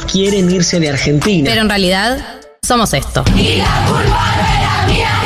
quieren irse de Argentina. Pero en realidad somos esto. esa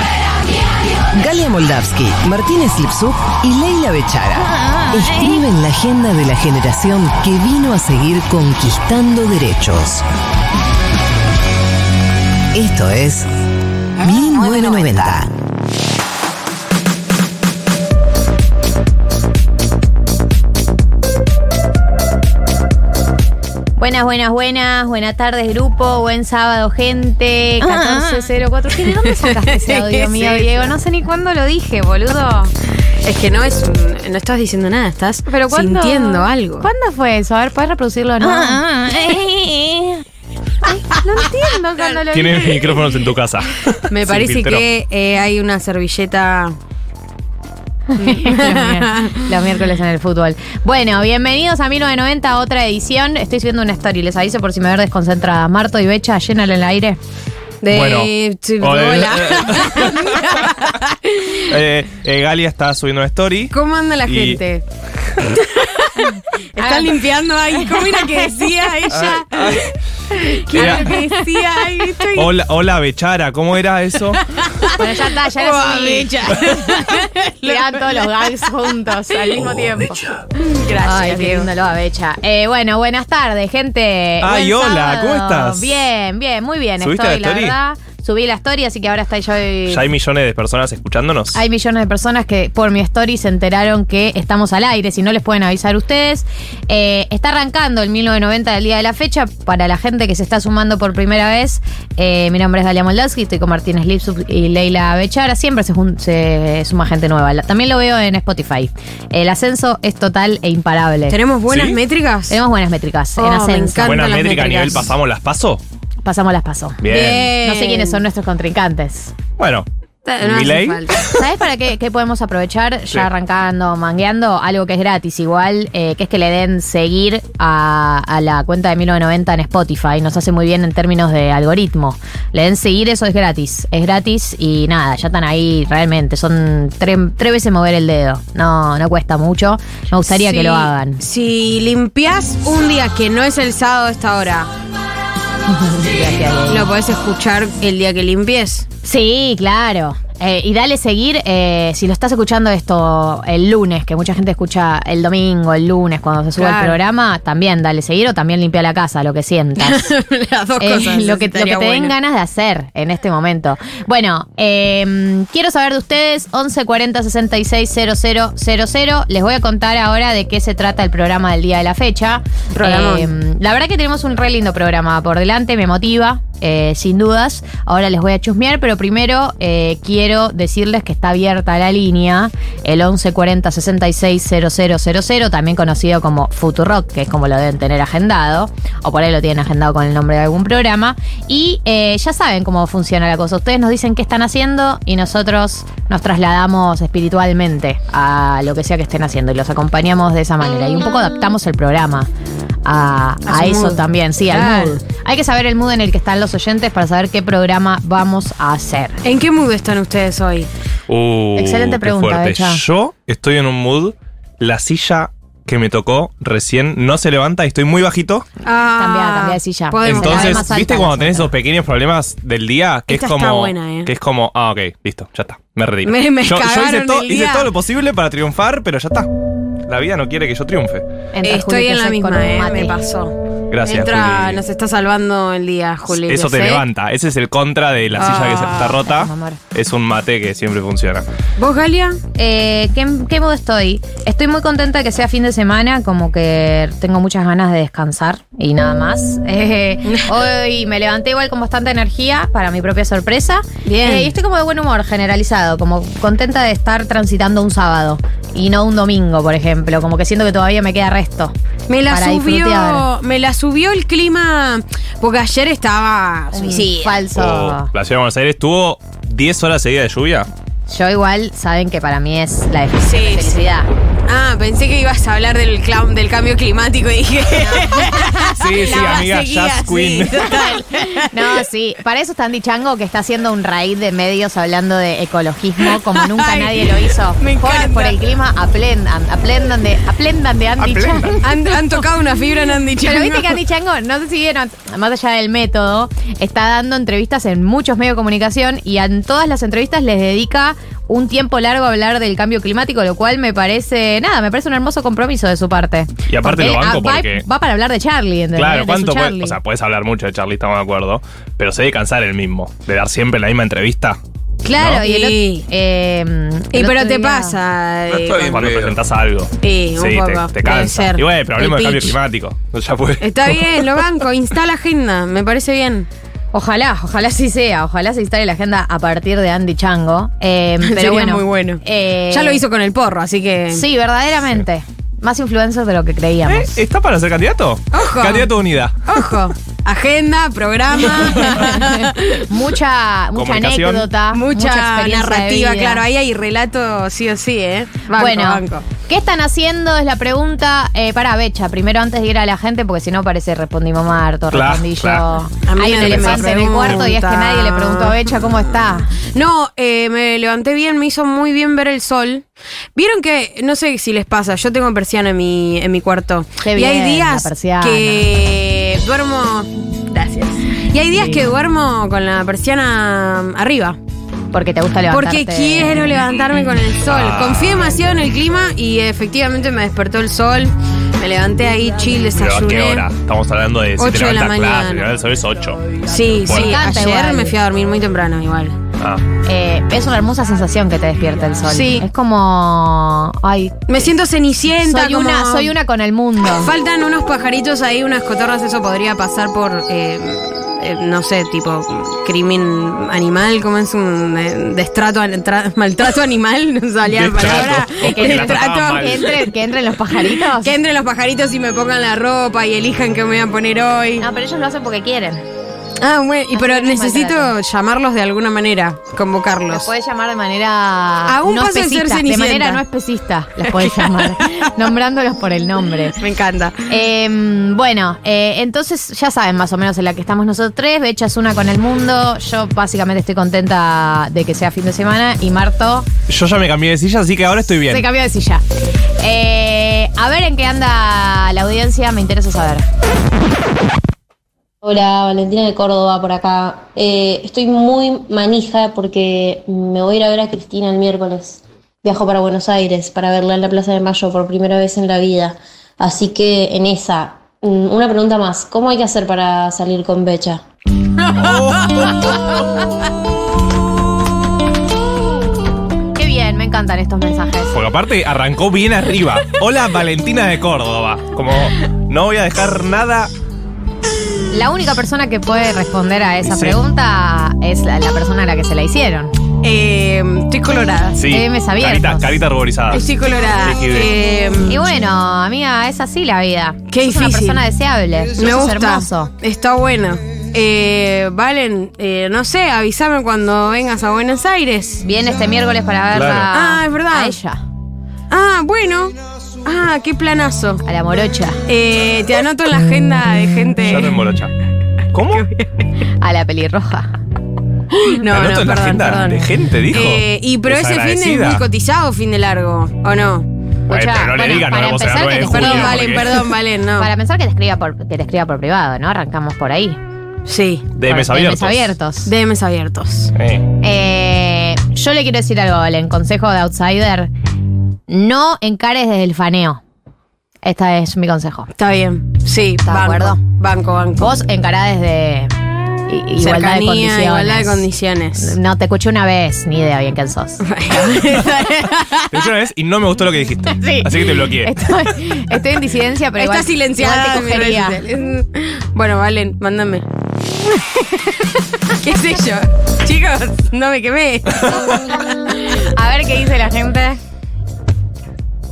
Galia Moldavsky, Martínez Lipsuk y Leila Bechara escriben la agenda de la generación que vino a seguir conquistando derechos. Esto es 1990. Buenas, buenas, buenas, buenas tardes grupo, buen sábado gente, 1404. ¿Qué, ¿De dónde sacaste ese audio mío, Diego? No sé ni cuándo lo dije, boludo. Es que no es un- no estás diciendo nada, estás Pero ¿cuándo- sintiendo algo. ¿Cuándo fue eso? A ver, ¿puedes reproducirlo nuevo? Ah, Ay, no entiendo cuando lo Tienes dije. micrófonos en tu casa. Me parece filtro. que eh, hay una servilleta. Los miércoles en el fútbol. Bueno, bienvenidos a 1990, otra edición. Estoy subiendo una story, les aviso por si me ver desconcentrada. Marto y Becha, llénalo en el aire. De Bueno. Hola. Eh, eh, Galia está subiendo una story. ¿Cómo anda la Y- gente? Están limpiando ahí. ¿Cómo era que decía ella? Ay, ¿Qué Era- era lo que decía? Ay, estoy- Hola, hola, Bechara, ¿cómo era eso? Bueno, ya está, ya Oh, lo subí. Becha. Le dan todos los gags juntos al mismo tiempo. Gracias, Ay, qué Diego. lindo lo va, Becha. Eh, bueno, buenas tardes, gente. Ay, Buen hola, ¿cómo estás? Bien, bien, muy bien. ¿Subiste Estoy, la la story? Verdad. Subí la story, así que ahora estoy yo. y- Ya hay millones de personas escuchándonos. Hay millones de personas que por mi story se enteraron que estamos al aire, si no les pueden avisar ustedes. Eh, está arrancando el 1990 del día de la fecha. Para la gente que se está sumando por primera vez, eh, mi nombre es Dalia Moldavsky, estoy con Martínez Lipsup y Leila Bechara. Siempre se, suma gente nueva. La- También lo veo en Spotify. El ascenso es total e imparable. ¿Tenemos buenas ¿Sí? métricas? Tenemos buenas métricas Oh, en me ascenso. encanta. Buena las métrica a métricas. nivel pasamos las paso. Pasamos las paso. Bien. Bien. No sé quiénes son nuestros contrincantes. Bueno, No. ¿Sabes para qué, qué podemos aprovechar? Ya Sí. arrancando, mangueando, algo que es gratis igual, eh, que es que le den seguir a, a la cuenta de 1990 en Spotify. Nos hace muy bien en términos de algoritmo. Le den seguir, eso es gratis. Es gratis y nada, ya están ahí realmente. Son tres, tres veces mover el dedo. No, no cuesta mucho. Me gustaría que lo hagan. Si limpias un día que no es el sábado a esta hora, lo podés escuchar el día que limpies. Sí, claro. Eh, y dale seguir, eh, si lo estás escuchando esto el lunes, que mucha gente escucha el domingo, el lunes, cuando se sube el programa, también dale seguir o también limpia la casa, lo que sientas. Las dos Eh, cosas. lo que, lo que te den ganas de hacer en este momento. Bueno, eh, quiero saber de ustedes, 1140 66 000. Les voy a contar ahora de qué se trata el programa del día de la fecha. Eh, la verdad que tenemos un re lindo programa por delante, me motiva. Eh, sin dudas, ahora les voy a chusmear, pero primero eh, quiero decirles que está abierta la línea, el 1140 66 000, también conocido como Futurock, que es como lo deben tener agendado, o por ahí lo tienen agendado con el nombre de algún programa. Y eh, ya saben cómo funciona la cosa. Ustedes nos dicen qué están haciendo y nosotros nos trasladamos espiritualmente a lo que sea que estén haciendo y los acompañamos de esa manera. Y un poco adaptamos el programa a, A a su eso mood. también, sí, Claro. al mood. Hay que saber el mood en el que están los oyentes para saber qué programa vamos a hacer. ¿En qué mood están ustedes hoy? Uh, Excelente pregunta. Becha. Yo estoy en un mood. La silla que me tocó recién no se levanta y estoy muy bajito. Ah, Cambia, cambia de silla. podemos- Entonces, más alta ¿viste cuando tenés esos pequeños problemas del día? Que Esta es está como. buena, eh. Que es como, ah, ok, listo, ya está. Me retiro. Me- me yo, yo hice, to- todo lo posible para triunfar, pero ya está. La vida no quiere que yo triunfe. Entra Estoy en la misma, eh, me pasó. Gracias, Entra, Juli. nos está salvando el día, Juli. Eso te ¿sí? levanta. Ese es el contra de la silla que se Ah, está rota. amor. Es un mate que siempre funciona. ¿Vos, Galia? Eh, ¿qué, ¿Qué modo estoy? Estoy muy contenta de que sea fin de semana, como que tengo muchas ganas de descansar y nada más. Eh, hoy me levanté igual con bastante energía para mi propia sorpresa. Bien. Eh, y estoy como de buen humor generalizado, como contenta de estar transitando un sábado y no un domingo, por ejemplo. Como que siento que todavía me queda resto. Me la para subió, disfrutar. me la subió el clima, porque ayer estaba suicida. Falso. Oh, la ciudad de Buenos Aires tuvo 10 horas seguidas de lluvia. Yo igual saben que para mí es la Sí, definición de felicidad. Ah, pensé que ibas a hablar del, clam- del cambio climático y dije. Sí, sí, La amiga, Jazz sí, Queen. total. No, sí. Para eso está Andy Chango, que está haciendo un raid de medios hablando de ecologismo, como nunca Ay, nadie lo hizo. me Por- encanta. Por, el clima, aplendan, aplendan de, aplendan de Andy. Chango. Han, han tocado una fibra en Andy Pero Chango. viste que Andy Chango, no sé si vieron, más allá del método, está dando entrevistas en muchos medios de comunicación y en todas las entrevistas les dedica un tiempo largo hablar del cambio climático, lo cual me parece, nada, me parece un hermoso compromiso de su parte. Y aparte lo banco ah, va, porque- va para hablar de Charlie, ¿entendés? Claro, ¿cuánto puede- Charlie. O sea, puedes hablar mucho de Charlie, estamos de acuerdo. Pero se debe cansar el mismo. De dar siempre la misma entrevista. Claro, ¿no? y el, Sí. otro- eh, Y el pero te día- pasa. eh, Cuando presentás algo. Sí, un te- poco, te, cansa. ser. Y bueno, pero hablemos El del cambio climático. Ya fue. Está bien, lo banco. Instala agenda. Me parece bien. Ojalá, ojalá sí sea, ojalá se instale la agenda a partir de Andy Chango. Eh, pero Sería bueno, muy bueno. eh, Ya lo hizo con el porro, así que. Sí, verdaderamente. Más influencer de lo que creíamos. ¿Eh? ¿Está para ser candidato? Ojo. Candidato unida. Ojo. Agenda, programa. mucha, mucha anécdota, Mucha, experiencia de narrativa, vida. claro. Ahí hay relato sí o sí, ¿eh? Banco, bueno, banco. ¿qué están haciendo? Es la pregunta eh, para Becha. Primero, antes de ir a la gente, porque si no parece respondimos Marto, Claro, respondí yo. A mí Hay un elefante en el cuarto y es que nadie le preguntó a Becha cómo está. No, eh, me levanté bien, me hizo muy bien ver el sol. Vieron que, no sé si les pasa, yo tengo persiana en mi, en mi cuarto. Qué y hay días la persiana. que duermo. Gracias. Y hay días Sí. que duermo con la persiana arriba. Porque te gusta levantarte. Porque quiero levantarme con el sol. Ah. Confío demasiado en el clima y efectivamente me despertó el sol. Me levanté ahí, chill, Pero ¿a desayuné. qué hora? Estamos hablando de si te Ocho de la mañana. si levantas el sol es 8. Sí, Bueno. sí. Ayer me fui a dormir muy temprano igual. Ah. Eh, es una hermosa sensación que te despierta el sol. Sí. Es como. Ay. Me siento cenicienta. Soy como- una, soy una con el mundo. Faltan unos pajaritos ahí, unas cotorras, eso podría pasar por, eh, eh, no sé, tipo crimen animal, como es un eh, destrato, tra- maltrato animal, no salía la palabra. Que-. Que, entre- que entren los pajaritos. Que entren los pajaritos y me pongan la ropa y elijan qué me voy a poner hoy. No, pero ellos lo hacen porque quieren. Ah, bueno, y pero necesito maltrato. llamarlos de alguna manera, Los convocarlos. puedes llamar de manera. A un no paso de ser de manera no especista. Los puedes llamar. nombrándolos por el nombre. Me encanta. Eh, bueno, eh, entonces ya saben más o menos en la que estamos nosotros tres. Becha es una con el mundo. Yo básicamente estoy contenta de que sea fin de semana. Y Marto Yo ya me cambié de silla, así que ahora estoy bien. se cambió de silla. Eh, a ver en qué anda la audiencia, me interesa saber. Hola, Valentina de Córdoba por acá. Eh, estoy muy manija porque me voy a ir a ver a Cristina el miércoles. Viajo para Buenos Aires para verla en la Plaza de Mayo por primera vez en la vida. Así que en esa, mm, una pregunta más. ¿Cómo hay que hacer para salir con Becha? Qué bien, me encantan estos mensajes. Porque aparte arrancó bien arriba. Hola Valentina de Córdoba. Como no voy a dejar nada. La única persona que puede responder a esa Sí. pregunta es la, la persona a la que se la hicieron. Eh, estoy colorada. Sí. Debes abiertos. Carita, carita ruborizada. Estoy colorada. Eh, Y bueno, amiga, es así la vida. Qué Sos una difícil. persona deseable. Me es gusta. hermoso. Está bueno. Eh, Valen, eh, no sé, avísame cuando vengas a Buenos Aires. Viene este miércoles para verla Claro. Ah, es verdad. a ella, Ah, bueno. Ah, qué planazo. a la morocha, Eh, te anoto en la agenda de gente. Ya te embolocha. ¿Cómo? a la pelirroja. No, Te anoto no, en la perdón, agenda perdón. de gente, dijo. Eh, y pero ese fin de es muy cotizado, fin de largo, ¿o no? Bueno, pero no le bueno, digas, no para vamos a empezar, que en te- julio. Perdón, Valen, porque- perdón, Valen, no. Para pensar que te escriba por, que te escriba por privado, ¿no? Arrancamos por ahí. Sí. DMs Por- abiertos. abiertos. DMs abiertos. Eh. Eh, yo le quiero decir algo, Valen. Consejo de outsider. No encares desde el faneo. Este es mi consejo. Está bien. Sí, ¿Estás de banco, acuerdo? Banco, banco. Vos encará desde i- igualdad de Cercanía, condiciones. igualdad de condiciones. No, te escuché una vez, ni idea bien quién sos. Te escuché una vez y no me gustó lo que dijiste. Sí. Así que te bloqueé. Estoy, estoy en disidencia, pero Está igual, silenciada. igual te en mis redes cogería. sociales. Bueno, Valen, mándame. ¿Qué sé yo? Chicos, no me quemé. A ver qué dice la gente.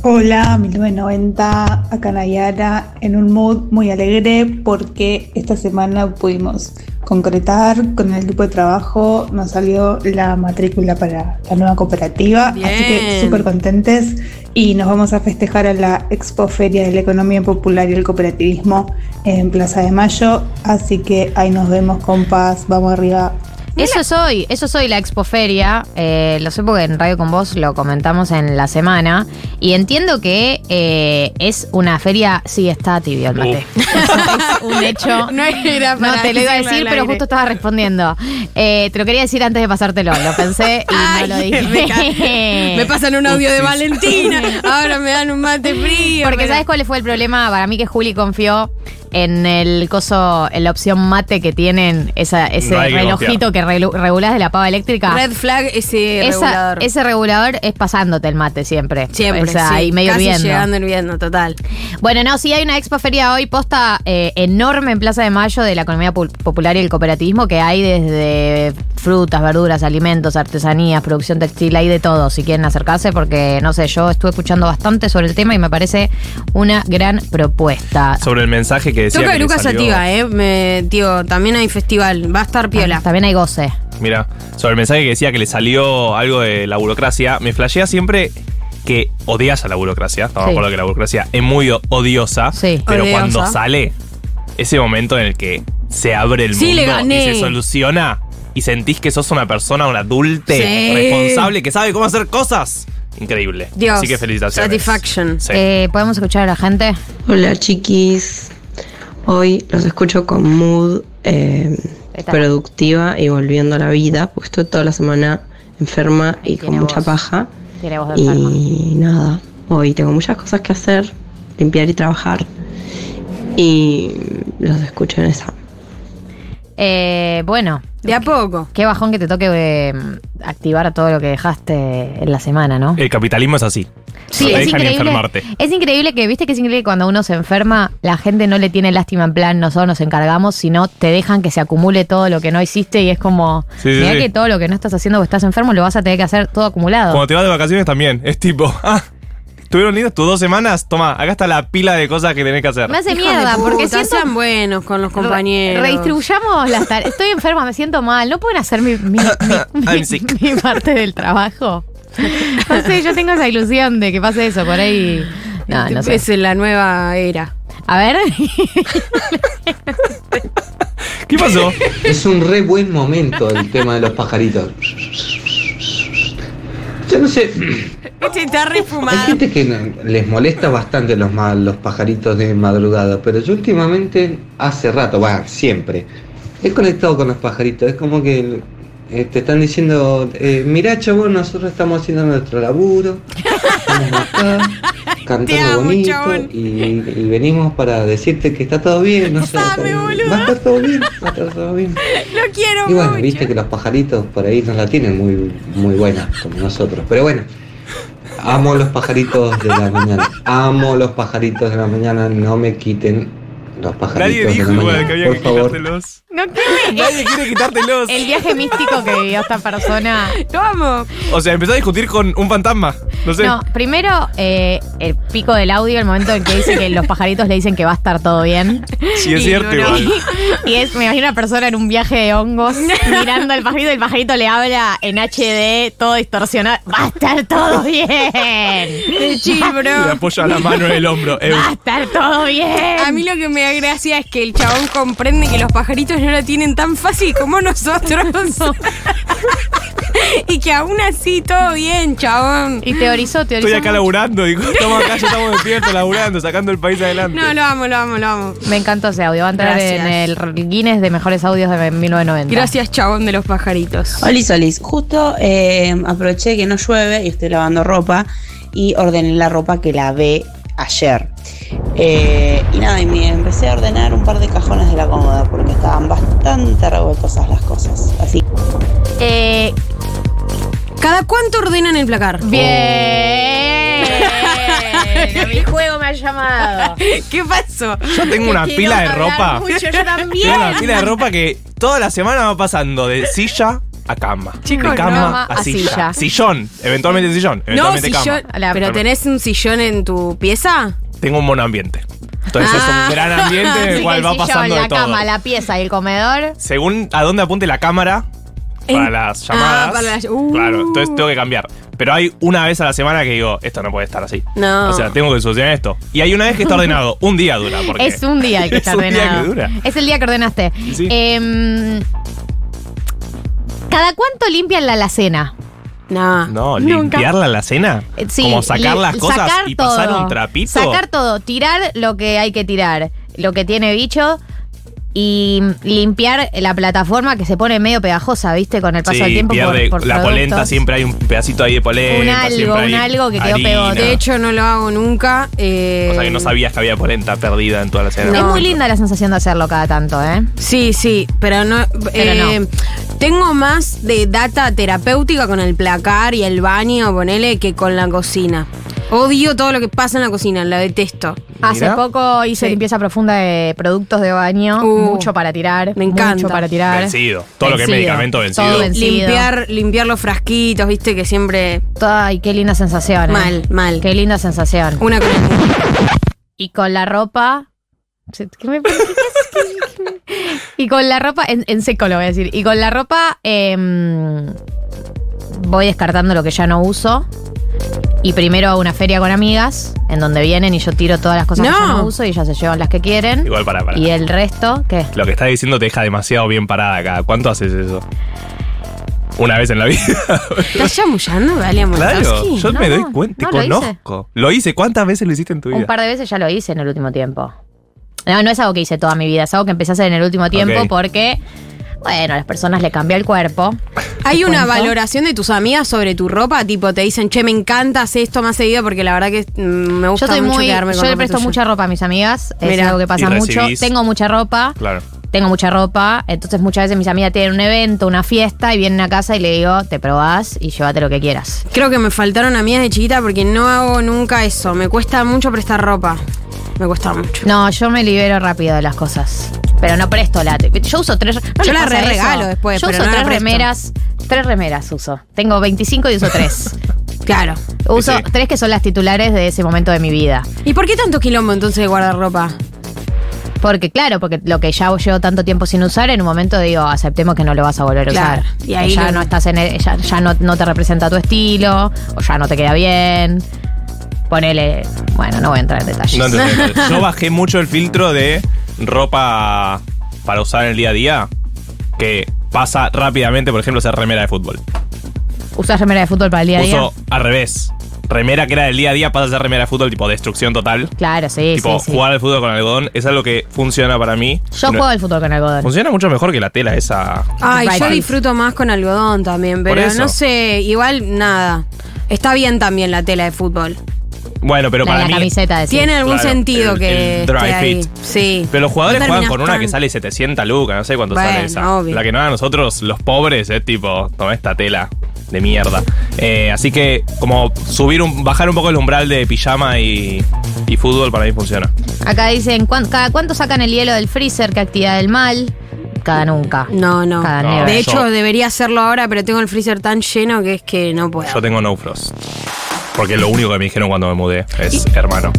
Hola, 1990, acá Nayara, en un mood muy alegre porque esta semana pudimos concretar con el equipo de trabajo, nos salió la matrícula para la nueva cooperativa, así que súper contentes y nos vamos a festejar a la Expo Feria de la Economía Popular y el Cooperativismo en Plaza de Mayo, así que ahí nos vemos compas, vamos arriba. Eso soy, eso soy la Expoferia. Eh, lo sé porque en Radio con Vos lo comentamos en la semana. Y entiendo que eh, es una feria. Sí, está tibio el mate. es un hecho. No era No para te lo iba a decir, pero justo estaba respondiendo. Eh, te lo quería decir antes de pasártelo. Lo pensé y Ay, no lo dije. Me, pasan un audio de Valentina, ahora me dan un mate frío. Porque pero- ¿sabes cuál fue el problema? Para mí que Juli confió en el coso, en la opción mate que tienen, esa, ese No hay que relojito que relu- regulás de la pava eléctrica. Red flag ese Esa- regulador. Ese regulador es pasándote el mate siempre. Siempre, O sea, sí, ahí medio casi hirviendo. llegando hirviendo, total. Bueno, no, sí hay una expo feria hoy posta eh, enorme en Plaza de Mayo de la economía pul- popular y el cooperativismo que hay desde frutas, verduras, alimentos, artesanías, producción textil, hay de todo. Si quieren acercarse, porque no sé, yo estuve escuchando bastante sobre el tema y me parece una gran propuesta. Sobre el mensaje que decía Toca que de le Lucas Sativa, eh. Me, tío, también hay festival. Va a estar piola. También hay goce. Mira, sobre el mensaje que decía que le salió algo de la burocracia, me flashea siempre que odias a la burocracia. Estamos de Sí. acuerdo que la burocracia es muy odiosa. Sí. Pero Odiosa. cuando sale, ese momento en el que se abre el Sí, mundo le gané. y se soluciona y sentís que sos una persona, un adulte Sí. responsable que sabe cómo hacer cosas. Increíble. Dios. Así que felicitaciones. Satisfaction. Sí. Eh, ¿Podemos escuchar a la gente? Hola chiquis, hoy los escucho con mood eh, productiva y volviendo a la vida, porque estoy toda la semana enferma y con mucha paja. Tiene voz de. Y nada, hoy tengo muchas cosas que hacer, limpiar y trabajar. Y los escucho en esa. Eh, bueno, De a poco. qué bajón que te toque eh, activar todo lo que dejaste en la semana, ¿no? El capitalismo es así. Sí, no te es dejan increíble. enfermarte. Es increíble que, viste que es increíble que cuando uno se enferma, la gente no le tiene lástima en plan, nosotros nos encargamos, sino te dejan que se acumule todo lo que no hiciste y es como, Sí, sí, mirá sí. que todo lo que no estás haciendo porque estás enfermo lo vas a tener que hacer todo acumulado. Cuando te vas de vacaciones también. Es tipo, ah, ¿tuvieron lindas tus dos semanas? Toma, acá está la pila de cosas que tenés que hacer. Me hace mierda, de porque puta, siento... sean buenos con los compañeros. Redistribuyamos las tareas. Estoy enferma, me siento mal. ¿No pueden hacer mi, mi, mi- I'm mi- sick. mi parte del trabajo? No sé, yo tengo esa ilusión de que pase eso por ahí. No, no sé. Es la nueva era. A ver. ¿Qué pasó? Es un re buen momento el tema de los pajaritos. Yo no sé, Este está hay gente que no- les molesta bastante los, los pajaritos de madrugada, pero yo últimamente, hace rato, va, siempre, he conectado con los pajaritos. Es como que eh, te están diciendo, eh, mirá chabón, nosotros estamos haciendo nuestro laburo, estamos acá, cantando amo, bonito, chabón. y, y venimos para decirte que está todo bien, no sé, va a estar todo bien, va a estar todo bien. Lo quiero Y bueno, mucho. viste que los pajaritos por ahí no la tienen muy, muy buena como nosotros. Pero bueno, amo los pajaritos de la mañana. Amo los pajaritos de la mañana. No me quiten los pajaritos Nadie de la igual mañana. que había por que favor. quitártelos. No, ¿qué? Nadie quiere quitártelos. El viaje místico que vivió esta persona. Lo amo. O sea, empezó a discutir con un fantasma. No sé. No, primero, eh, el pico del audio, el momento en que dice que los pajaritos le dicen que va a estar todo bien. Sí, es Y cierto no, igual. Y es, me imagino una persona en un viaje de hongos mirando al pajarito y el pajarito le habla en HD, todo distorsionado. Va a estar todo bien. De Le apoya la mano en el hombro. Eh, Va a estar todo bien. A mí lo que me da gracia es que el chabón comprende que los pajaritos no la tienen tan fácil como nosotros. y que aún así todo bien, chabón. Y teorizó, teorizó. Estoy acá mucho. laburando. Digo, estamos acá, ya estamos despiertos laburando, sacando el país adelante. No, lo amo, lo amo, lo amo. Me encantó ese audio. Va a entrar Gracias. en el Guinness de mejores audios de 1990. Gracias, chabón de los pajaritos. Olis, Olis. Justo eh, aproveché que no llueve y estoy lavando ropa y ordené la ropa que lavé ayer. Eh, y nada, y me empecé a ordenar un par de cajones de la cómoda revoltosas las cosas. Así. Eh, ¿Cada cuánto ordenan el placar? Bien. A mi juego me ha llamado. ¿Qué pasó? Yo tengo una pila de ropa. mucho, yo también. Tengo una pila de ropa que toda la semana va pasando de silla a cama. Chicos, de cama cama a, a silla. silla. Sillón, eventualmente sillón, No, eventualmente cama. sillón. ¿Pero tenés un sillón en tu pieza? Tengo un monoambiente. Entonces es Ah. un gran ambiente en el cual va pasando de la todo. cama, la pieza y el comedor. Según a dónde apunte la cámara para En- las Ah, llamadas. para las- uh. Claro, entonces tengo que cambiar. Pero hay una vez a la semana que digo, esto no puede estar así. No. O sea, tengo que solucionar esto. Y hay una vez que está ordenado. un día dura. Porque Es un día el que está es un día ordenado. que dura. Es el día que ordenaste. Sí. Em, ¿Cada cuánto limpian la alacena? No. No, Nunca. limpiarla la cena. Eh, sí, Como sacar las cosas sacar y pasar un trapito. Sacar todo, tirar lo que hay que tirar, lo que tiene bicho y limpiar la plataforma que se pone medio pegajosa, ¿viste? Con el paso Sí, del tiempo por, pierde por la productos. polenta, siempre hay un pedacito ahí de polenta. Un algo, un algo que quedó pegote. De hecho, no lo hago nunca. eh, O sea que no sabías que había polenta perdida en toda la cena. Es muy linda la sensación de hacerlo cada tanto, ¿eh? Sí, sí, pero no. Pero eh, Tengo más de data terapéutica con el placar y el baño, ponele, que con la cocina. Odio todo lo que pasa en la cocina, la detesto. Hace poco hice Sí. limpieza profunda de productos de baño, Uh, mucho para tirar, me encanta. mucho para tirar. Vencido. Todo lo que es Vencido. medicamento vencido. Todo vencido. Limpiar, limpiar los frasquitos, viste, que siempre. Ay, qué linda sensación. ¿eh? Mal, mal. Qué linda sensación. Una con el- Y con la ropa. ¿Qué me- qué haces? y con la ropa, en, en seco lo voy a decir. Y con la ropa em, voy descartando lo que ya no uso. Y primero hago una feria con amigas, en donde vienen y yo tiro todas las cosas que No. yo no uso y ellas se llevan las que quieren. Igual para, para. Y el resto, ¿qué? Lo que estás diciendo te deja demasiado bien parada acá. ¿Cuánto haces eso? Una vez en la vida. ¿Estás chamullando, Valia claro, Moldavsky? yo No, me doy no, cuenta, te no, lo hice. conozco. Lo hice. ¿Cuántas veces lo hiciste en tu vida? Un par de veces ya lo hice en el último tiempo. No, no es algo que hice toda mi vida, es algo que empecé a hacer en el último tiempo Ok. porque, bueno, a las personas le cambia el cuerpo. ¿Hay una cuento. valoración de tus amigas sobre tu ropa? Tipo, te dicen, che, me encanta hacer esto más seguido porque la verdad que mm, me Yo gusta soy mucho muy, quedarme con yo le presto tuya. mucha ropa a mis amigas, es Mirá. algo que pasa mucho. Tengo mucha ropa, Claro. tengo mucha ropa, entonces muchas veces mis amigas tienen un evento, una fiesta y vienen a casa y le digo, te probás y llévate lo que quieras. Creo que me faltaron amigas de chiquita porque no hago nunca eso. Me cuesta mucho prestar ropa. Me cuesta mucho. No, yo me libero rápido de las cosas. Pero no presto la. Yo uso tres. ¿no Yo la re eso? regalo después, Yo pero uso no tres remeras. Tres remeras uso. Tengo 25 y uso tres. Claro. Uso Sí. tres que son las titulares de ese momento de mi vida. ¿Y por qué tanto quilombo entonces de guardar ropa? Porque, claro, porque lo que ya llevo tanto tiempo sin usar, en un momento digo, aceptemos que no lo vas a volver a Claro, usar. y ahí ya lo- no estás en el- ya, ya no, no te representa tu estilo, o ya no te queda bien. Ponele. Bueno, no voy a entrar en detalles. No entendés. Yo bajé mucho el filtro de ropa para usar en el día a día que pasa rápidamente, por ejemplo, ser remera de fútbol. ¿Usas remera de fútbol para el día a día? Uso al revés. Remera que era del día a día pasa a ser remera de fútbol, tipo destrucción total. Claro, sí, tipo, sí, sí. jugar al fútbol con algodón es algo que funciona para mí. Yo No- juego al fútbol con algodón. Funciona mucho mejor que la tela esa. Ay, yo disfruto más con algodón también, Por pero eso. no sé, igual nada. Está bien también la tela de fútbol. Bueno, pero La de para la mí. camiseta. Tiene algún Claro, sentido el- que el dry esté ahí. fit. Sí. Pero los jugadores No juegan con una que sale 700 lucas, no sé cuánto Bueno, sale esa. obvio. La que no a nosotros, los pobres, es tipo, toma esta tela de mierda. Eh, así que, como subir un, bajar un poco el umbral de pijama y, y fútbol para mí funciona. Acá dicen, ¿cuán- ¿cada cuánto sacan el hielo del freezer? ¿Qué actividad del mal? Cada nunca. No, no. Cada No. De yo- hecho, debería hacerlo ahora, pero tengo el freezer tan lleno que es que no puedo. Yo tengo no frost. Porque es lo único que me dijeron cuando me mudé es hermano.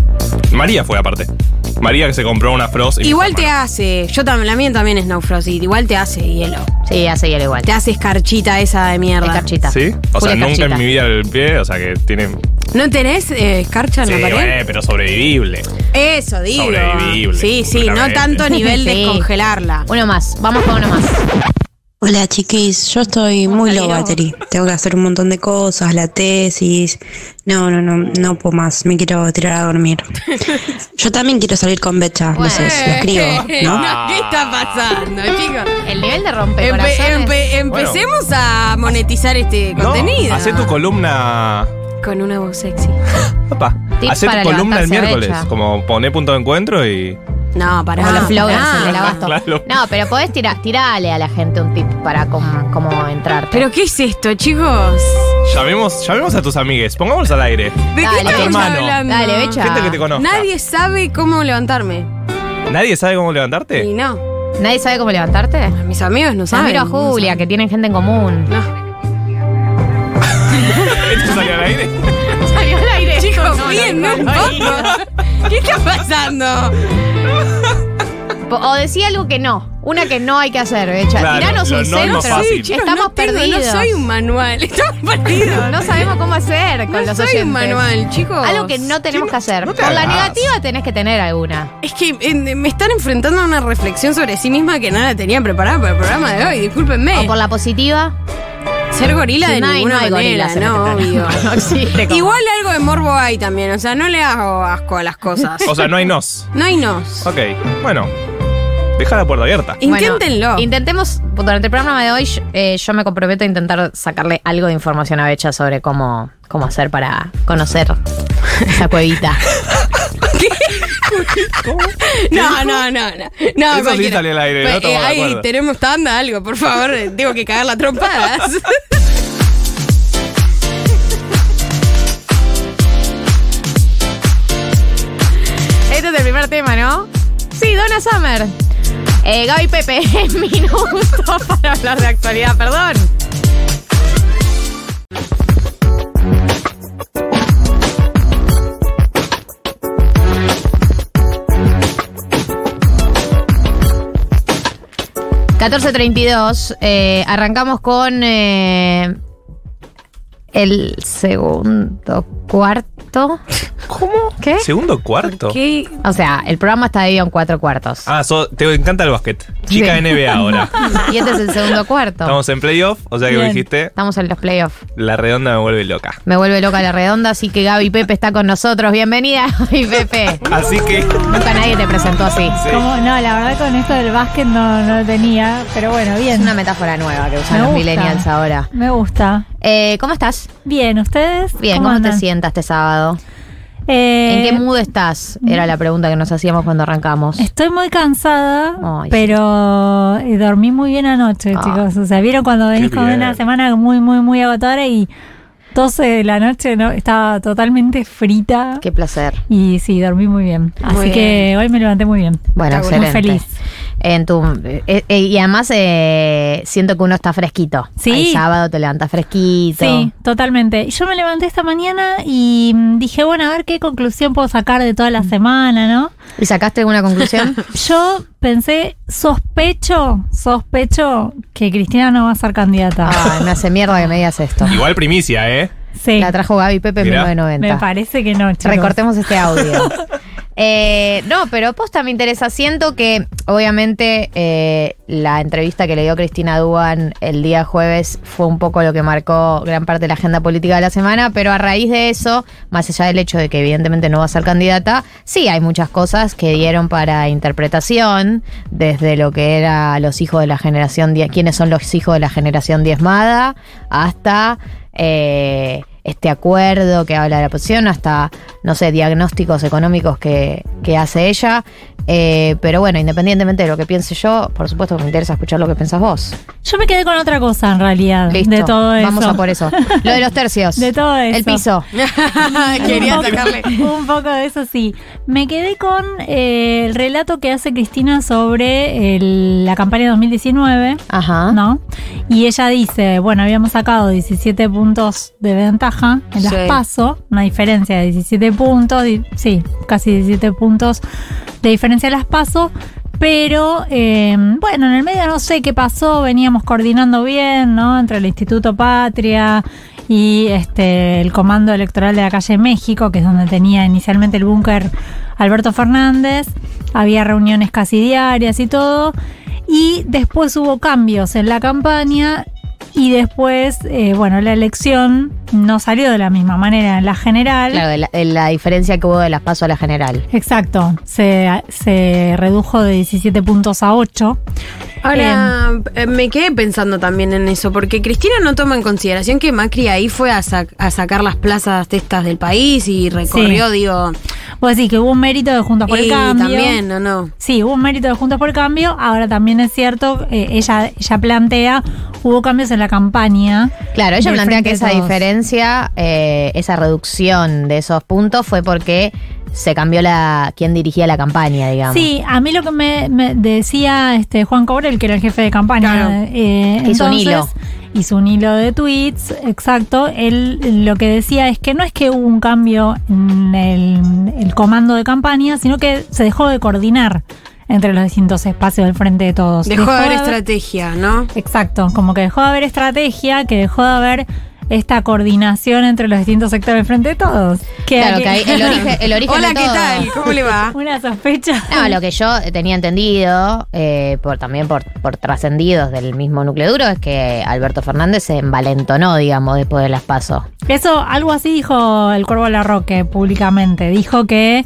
María fue aparte. María que se compró una frost y Igual te hace, yo también, la mía también es no frost, y igual te hace hielo. Sí, hace hielo igual. Te hace escarchita esa de mierda. Escarchita. ¿Sí? O sea, nunca escarchita. en mi vida el pie, o sea que tiene. ¿No tenés eh, escarcha en Sí, la pared? bueno, pero sobrevivible. Eso, digo. Sobrevivible, Sí, sí, no completamente. tanto nivel de Sí. congelarla. Uno más, vamos con uno más. Hola chiquis, yo estoy muy low battery. Tengo que hacer un montón de cosas, la tesis. No, no, no, no puedo más. Me quiero tirar a dormir. Yo también quiero salir con Becha, no sé, lo escribo, ¿no? ¿Qué está pasando, chicos? El nivel de rompe Empe- corazones. empe- empecemos a monetizar este No, contenido. hacé tu columna. Con una voz sexy. Opa. Tips Hacé para tu columna el levantarse a miércoles. Becha. Como poné punto de encuentro y. No, para el abasto. Claro. No, pero podés tirar, tirarle a la gente un tip para cómo, cómo entrar. ¿Pero qué es esto, chicos? Llamemos, llamemos a tus amigues. Pongámoslos al aire. ¿De Dale, qué estamos hablando? Dale, Becha. Gente que te conozca. Nadie sabe cómo levantarme. ¿Nadie sabe cómo levantarte? Y no. ¿Nadie sabe cómo levantarte? Mis amigos no saben. miro a Julia, que tienen gente en común. No. ¿Esto salió al aire? No, un poco. ¿Qué está pasando? O decía algo que no. Una que no hay que hacer, Becha. Claro, Tiranos un no es más centro. Chicos, Estamos no tengo, perdidos. No soy un manual. Estamos perdidos. No sabemos cómo hacer con No los soy oyentes. un manual, chicos. Algo que no tenemos que hacer. no te Por la negativa tenés que tener alguna. Es que eh, me están enfrentando a una reflexión sobre sí misma que no la tenía preparada para el programa de hoy. Discúlpenme. O por la positiva. Ser gorila Sí, de no hay- ninguna no hay manera, no, este obvio. tema. No existe Igual algo de morbo hay también, o sea, no le hago asco a las cosas. O sea, no hay nos. No hay nos. Ok, bueno. Deja la puerta abierta. Inténtenlo. Bueno, intentemos, durante el programa de hoy, eh, yo me comprometo a intentar sacarle algo de información a Becha sobre cómo, cómo hacer para conocer esa cuevita. No, no, no, no. no Eso sí cualquiera. salió al aire, no Pues, de ahí tenemos tanda, algo, por favor. eh, Tengo que cagar la trompadas. Este es el primer tema, ¿no? Sí, Donna Summer. Eh, Gaby Pepe, minuto para hablar de actualidad, perdón. ...14.32... Eh, arrancamos con... eh, el segundo cuarto. ¿Cómo? ¿Qué? ¿Segundo cuarto? ¿Qué? O sea, el programa está dividido en cuatro cuartos. Ah, so- te encanta el básquet. Chica Sí. NBA ahora. Y este es el segundo cuarto. Estamos en playoff, o sea que Bien. dijiste, Estamos en los playoffs. la redonda me vuelve loca. Me vuelve loca la redonda, así que Gaby Pepe está con nosotros. Bienvenida, Gaby Pepe. Así que. Nunca nadie te presentó así. Como, no, la verdad con esto del básquet no, no lo tenía, pero bueno, bien. Es una metáfora nueva que usan Me los gusta. millennials ahora. Me gusta. Eh, ¿Cómo estás? Bien, ¿ustedes? Bien, ¿Cómo ¿cómo, te andan? Sientas este sábado? Eh, ¿En qué mood estás? Era la pregunta que nos hacíamos cuando arrancamos. Estoy muy cansada, Ay, pero eh, dormí muy bien anoche, Ah. chicos. O sea, vieron cuando venís con una semana muy, muy, muy agotadora y 12 de la noche no estaba totalmente frita. Qué placer. Y sí, dormí muy bien. Así Muy que hoy me levanté muy bien. Bueno, Muy excelente. feliz. En tu, eh, eh, y además eh, siento que uno está fresquito. Sí. El sábado te levantas fresquito. Sí, totalmente. Y Yo me levanté esta mañana y mm, dije, bueno, a ver qué conclusión puedo sacar de toda la semana, ¿no? ¿Y sacaste alguna conclusión? Yo pensé, sospecho, sospecho que Cristina no va a ser candidata. Ay, me hace mierda que me digas esto. Igual primicia, ¿eh? Sí. La trajo Gaby Pepe en Mirá. 1990. Me parece que no, chicos. Recortemos este audio. Eh, no, pero posta me interesa. Siento que, obviamente, eh, la entrevista que le dio Cristina Duban el día jueves fue un poco lo que marcó gran parte de la agenda política de la semana, pero a raíz de eso, más allá del hecho de que evidentemente no va a ser candidata, sí hay muchas cosas que dieron para interpretación, desde lo que era los hijos de la generación, quiénes son los hijos de la generación diezmada, hasta... eh, este acuerdo que habla de la oposición, hasta, no sé, diagnósticos económicos que, que hace ella. Eh, pero bueno, independientemente de lo que piense yo, por supuesto que me interesa escuchar lo que pensás vos. Yo me quedé con otra cosa en realidad. Listo, de todo eso. vamos a por eso. Lo de los tercios. De todo eso. El piso. Quería un poco, sacarle. un poco de eso sí. Me quedé con eh, el relato que hace Cristina sobre el- la campaña de 2019. Ajá. ¿No? Y ella dice, bueno, habíamos sacado 17 puntos de ventaja en las Sí. PASO, una diferencia de 17 puntos, sí, casi 17 puntos de diferencia en las PASO. Pero eh, bueno, en el medio no sé qué pasó, veníamos coordinando bien, ¿no? Entre el Instituto Patria y este el Comando Electoral de la Calle México, que es donde tenía inicialmente el búnker Alberto Fernández. Había reuniones casi diarias y todo. Y después hubo cambios en la campaña y después, eh, bueno, la elección no salió de la misma manera en la general. Claro, de la, de la diferencia que hubo de las pasos a la general. Exacto, se, se redujo de 17 puntos a 8. Ahora, eh, me quedé pensando también en eso, porque Cristina no toma en consideración que Macri ahí fue a, sac- a sacar las plazas de estas del país y recorrió, Sí. digo. Pues sí, que hubo un mérito de Juntos por el Y Cambio. también, ¿o no? Sí, hubo un mérito de Juntos por el Cambio. Ahora también es cierto, eh, ella, ella plantea, hubo cambios en la campaña. Claro, ella plantea que esa Todos. diferencia, eh, esa reducción de esos puntos fue porque se cambió la quien dirigía la campaña, digamos. Sí, a mí lo que me, me decía este Juan Cobrel, que era el jefe de campaña, Claro. eh, Hizo un entonces, hilo. Hizo un hilo de tweets, exacto. Él lo que decía es que no es que hubo un cambio en el, el comando de campaña, sino que se dejó de coordinar entre los distintos espacios del frente de todos. Dejó de haber estrategia, ¿no? Exacto, como que dejó de haber estrategia, que dejó de haber esta coordinación entre los distintos sectores del frente de todos. Claro, que ahí el origen, el origen Hola, de ¿qué todo- tal? ¿Cómo le va? Una sospecha. No, lo que yo tenía entendido, eh, por también por, por trascendidos del mismo núcleo duro, es que Alberto Fernández se envalentonó, digamos, después de las pasos. Eso, algo así dijo el Cuervo Larroque públicamente. Dijo que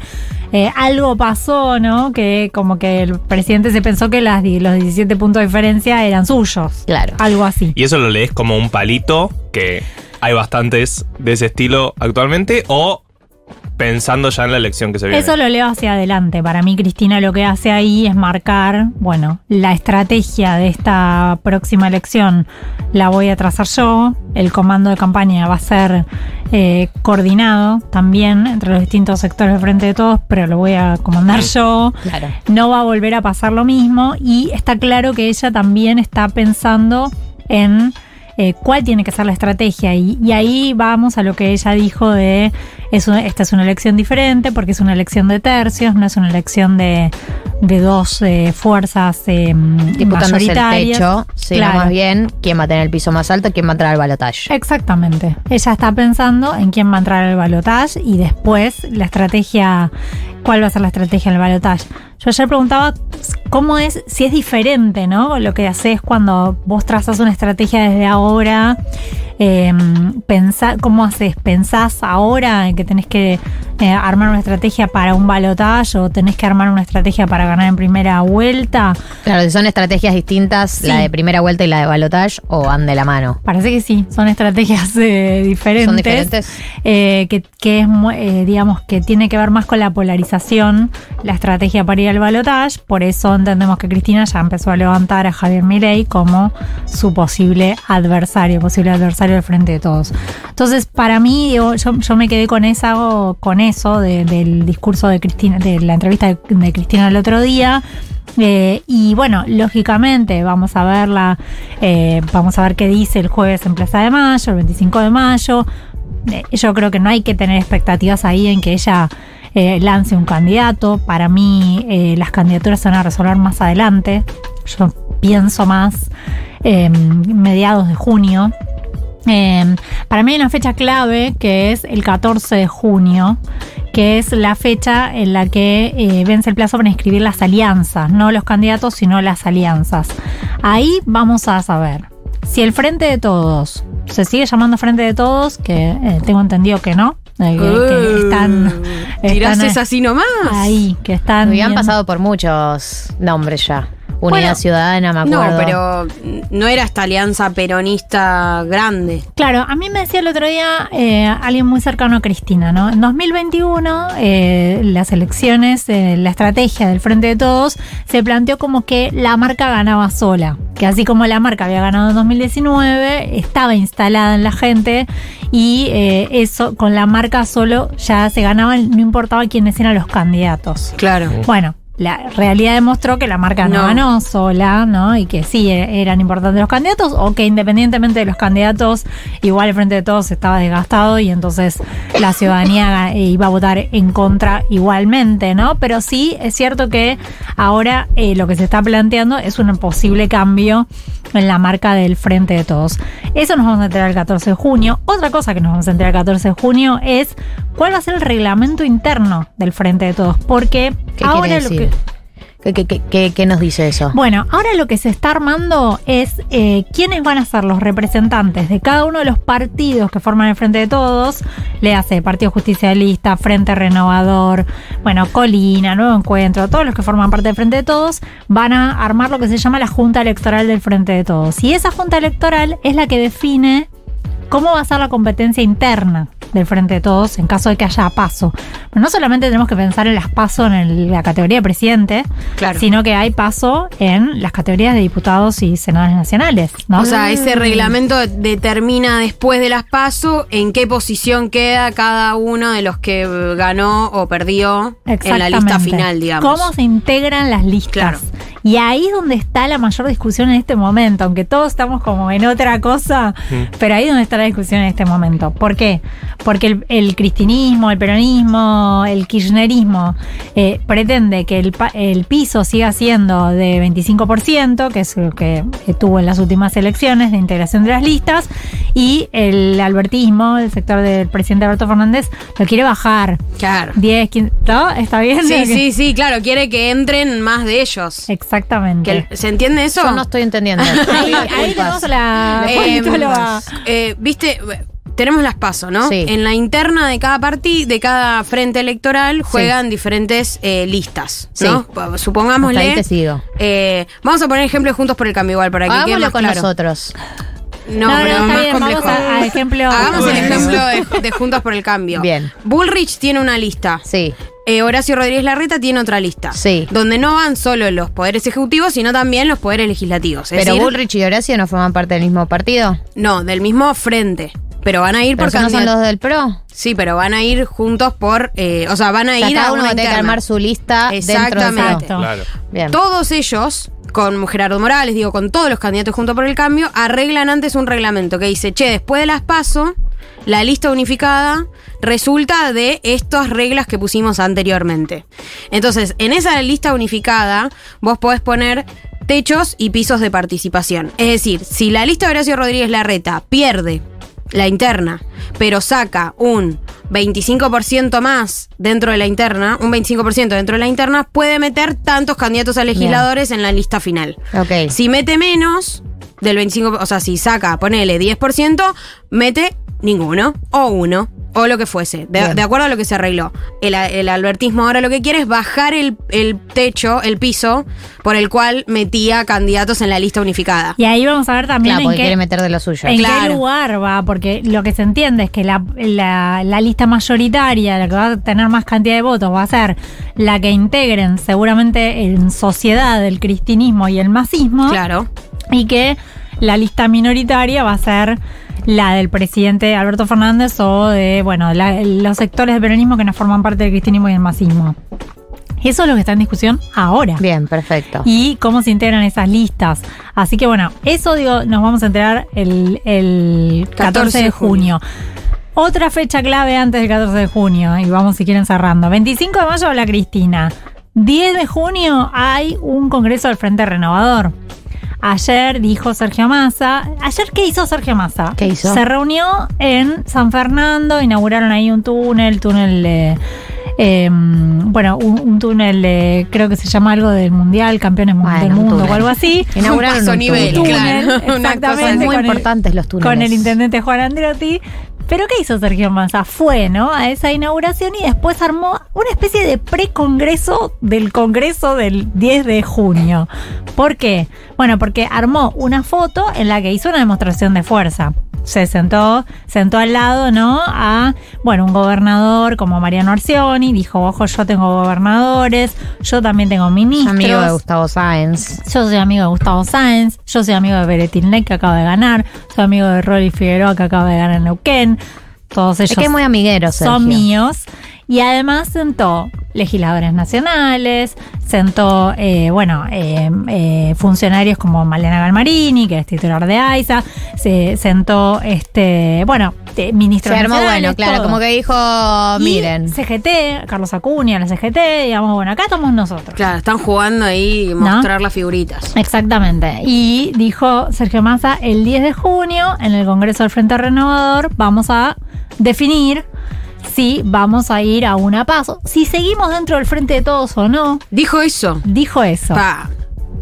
eh, algo pasó, ¿no? Que como que el presidente se pensó que las, los 17 puntos de diferencia eran suyos. Claro. Algo así. Y eso lo lees como un palito, que hay bastantes de ese estilo actualmente, o pensando ya en la elección que se viene. Eso lo leo hacia adelante. Para mí, Cristina lo que hace ahí es marcar, bueno, la estrategia de esta próxima elección la voy a trazar yo. El comando de campaña va a ser eh, coordinado también entre los distintos sectores de frente de todos, pero lo voy a comandar yo. Claro. No va a volver a pasar lo mismo y está claro que ella también está pensando en eh, cuál tiene que ser la estrategia. Y, y ahí vamos a lo que ella dijo de es una- esta es una elección diferente porque es una elección de tercios, no es una elección de, de dos eh, fuerzas eh, Disputándose el mayoritarias. techo, sino Claro. más bien quién va a tener el piso más alto, quién va a entrar al balotaje. Exactamente. Ella está pensando en quién va a entrar al balotaje y después la estrategia, cuál va a ser la estrategia del balotaje. Yo ayer preguntaba cómo es, si es diferente, ¿no? Lo que haces cuando vos trazas una estrategia desde ahora. Eh, pensá- ¿Cómo haces? ¿Pensás ahora que tenés que eh, armar una estrategia para un balotaje o tenés que armar una estrategia para ganar en primera vuelta? Claro, si son estrategias distintas, Sí. la de primera vuelta y la de balotaje, o van de la mano. Parece que sí, son estrategias eh, diferentes. Son diferentes. eh, que, que es, digamos, que tiene que ver más con la polarización, la estrategia para ir al balotaje. Por eso entendemos que Cristina ya empezó a levantar a Javier Milei como su posible adversario, posible adversario del frente de todos. Entonces, para mí, digo, yo, yo me quedé con esa, con eso de- del discurso de Cristina, de la entrevista de, Cristina el otro día. Eh, y bueno, lógicamente vamos a verla, eh, vamos a ver qué dice el jueves en Plaza de Mayo, el 25 de mayo. Eh, yo creo que no hay que tener expectativas ahí en que ella lance un candidato. Para mí las candidaturas se van a resolver más adelante. Yo pienso más mediados de junio. Eh, para mí hay una fecha clave que es el 14 de junio, que es la fecha en la que eh, vence el plazo para inscribir las alianzas, no los candidatos, sino las alianzas. Ahí vamos a saber si el Frente de Todos se sigue llamando Frente de Todos, que eh, tengo entendido que no. eh, que, que están, están, así nomás. Ahí, que están. Habían bien- pasado por muchos nombres ya. Unidad Bueno, Ciudadana, me No, acuerdo. pero no era esta alianza peronista grande. Claro, a mí me decía el otro día eh, alguien muy cercano a Cristina, ¿no? En 2021, eh, las elecciones, eh, la estrategia del Frente de Todos se planteó como que la marca ganaba sola. Que así como la marca había ganado en 2019, estaba instalada en la gente y eh, eso, con la marca solo ya se ganaba, no importaba quiénes eran los candidatos. Claro. Bueno, la realidad demostró que la marca no, No. ganó sola, ¿no? Y que sí e- eran importantes los candidatos, o que independientemente de los candidatos, igual el Frente de Todos estaba desgastado y entonces la ciudadanía eh, iba a votar en contra igualmente, ¿no? Pero sí es cierto que ahora eh, lo que se está planteando es un posible cambio en la marca del Frente de Todos. Eso nos vamos a enterar el 14 de junio. Otra cosa que nos vamos a enterar el 14 de junio es cuál va a ser el reglamento interno del Frente de Todos, porque ¿Qué ahora lo que ¿Qué, qué- qué- qué- qué nos dice eso? Bueno, ahora lo que se está armando es eh, quiénes van a ser los representantes de cada uno de los partidos que forman el Frente de Todos. Le hace Partido Justicialista, Frente Renovador, bueno, Colina, Nuevo Encuentro, todos los que forman parte del Frente de Todos van a armar lo que se llama la Junta Electoral del Frente de Todos. Y esa Junta Electoral es la que define cómo va a ser la competencia interna del Frente de Todos en caso de que haya paso. Pero no solamente tenemos que pensar en las paso en el- la categoría de presidente, sino que hay paso en las categorías de diputados y senadores nacionales. ¿no? O sea, ese reglamento determina después de las PASO en qué posición queda cada uno de los que ganó o perdió en la lista final, digamos. ¿Cómo se integran las listas? Y ahí es donde está la mayor discusión en este momento, aunque todos estamos como en otra cosa, pero ahí es donde está la discusión en este momento. ¿Por qué? Porque el, el cristinismo, el peronismo, el kirchnerismo eh, pretende que el, piso siga siendo de 25%, que es lo que tuvo en las últimas elecciones de integración de las listas, y el albertismo, el sector del presidente Alberto Fernández, lo quiere bajar. Claro. 10, 15, ¿no? ¿Está bien? Sí, sí, sí, claro, quiere que entren más de ellos. Exactamente. Que- ¿Se entiende eso? Yo no estoy entendiendo. Ahí, ahí tenemos a la Eh, eh, Viste, tenemos las pasos, ¿no? Sí. En la interna de cada partido, de cada frente electoral, juegan diferentes eh, listas, ¿no? Sí. Supongámosle. Hasta ahí te sigo. eh, vamos a poner ejemplos juntos por el cambio igual para que quede más con claro. nosotros. No, No, no, pero está más bien, complejo. vamos a- a ejemplo- Hagamos el ejemplo de, de Juntos por el Cambio. Bien. Bullrich tiene una lista. Sí. Eh, Horacio Rodríguez Larreta tiene otra lista. Sí. Donde no van solo los poderes ejecutivos, sino también los poderes legislativos. Es Pero decir, Bullrich y Horacio no forman parte del mismo partido. No, del mismo frente. Pero van a ir ¿Pero por no son los del PRO? Sí, pero van a ir juntos por. eh, o sea, van a O sea, ir cada a uno una va a tener que armar su lista dentro Exactamente. PRO. Claro. Bien. Todos ellos, con Gerardo Morales, digo, con todos los candidatos juntos por el cambio, arreglan antes un reglamento que dice, che, después de las PASO, la lista unificada resulta de estas reglas que pusimos anteriormente. Entonces, en esa lista unificada, vos podés poner techos y pisos de participación. Es decir, si la lista de Horacio Rodríguez Larreta pierde la interna, pero saca un 25% más dentro de la interna, un 25% dentro de la interna, puede meter tantos candidatos a legisladores en la lista final. Ok. Si mete menos del 25%, o sea, si saca, ponele 10%, mete ninguno o uno. O lo que fuese, de, acuerdo a lo que se arregló. El, el albertismo ahora lo que quiere es bajar el, el techo, el piso, por el cual metía candidatos en la lista unificada. Y ahí vamos a ver también Claro, en, porque qué, quiere meter de lo suyo. en qué lugar va, porque lo que se entiende es que la, la- la lista mayoritaria, la que va a tener más cantidad de votos, va a ser la que integren seguramente en sociedad el cristinismo y el masismo. Claro. Y que la lista minoritaria va a ser la del presidente Alberto Fernández o de, bueno, la- los sectores del peronismo que no forman parte del cristianismo y el masismo. Eso es lo que está en discusión ahora. Bien, perfecto. Y cómo se integran esas listas. Así que bueno, eso digo, nos vamos a enterar el, el 14, de junio. Otra fecha clave antes del 14 de junio, y vamos si quieren cerrando. 25 de mayo habla Cristina. 10 de junio hay un congreso del Frente Renovador. Ayer dijo Sergio Massa. ¿Ayer qué hizo Sergio Massa? ¿Qué hizo? Se reunió en San Fernando, inauguraron ahí un túnel, túnel de. eh, bueno, un, un túnel, de- creo que se llama algo del Mundial, Campeones Bueno, del un Mundo túnel. o algo así. Inauguraron Un paso un nivel, túnel. claro. Una cosa exactamente. Muy con el- importantes los túneles. con el intendente Juan Andreotti. Pero ¿qué hizo Sergio Massa? Fue, ¿no? A esa inauguración y después armó una especie de precongreso del Congreso del 10 de junio. ¿Por qué? Bueno, porque armó una foto en la que hizo una demostración de fuerza. Se sentó, sentó al lado, ¿no? A, bueno, un gobernador como Mariano Arcioni, dijo, ojo, yo tengo gobernadores, yo también tengo ministros. Amigo de Gustavo Sáenz. Yo soy amigo de Gustavo Sáenz, yo soy amigo de Beretín Ley que acaba de ganar, soy amigo de Rolly Figueroa que acaba de ganar en Neuquén. Todos ellos Es que es muy amiguero, Sergio. son míos. Y además sentó legisladores nacionales, sentó, eh, bueno, eh, eh, funcionarios como Malena Galmarini, que es titular de AISA, se sentó, este, bueno, eh, ministros Se armó bueno, claro, todo. como que dijo, Y miren. CGT, Carlos Acuña, la CGT, digamos, bueno, acá estamos nosotros. Claro, están jugando ahí mostrar las figuritas. Exactamente. Y dijo Sergio Massa, el 10 de junio, en el Congreso del Frente Renovador, vamos a definir si vamos a ir a una paso. Si seguimos dentro del frente de todos o no. Dijo eso. Dijo eso.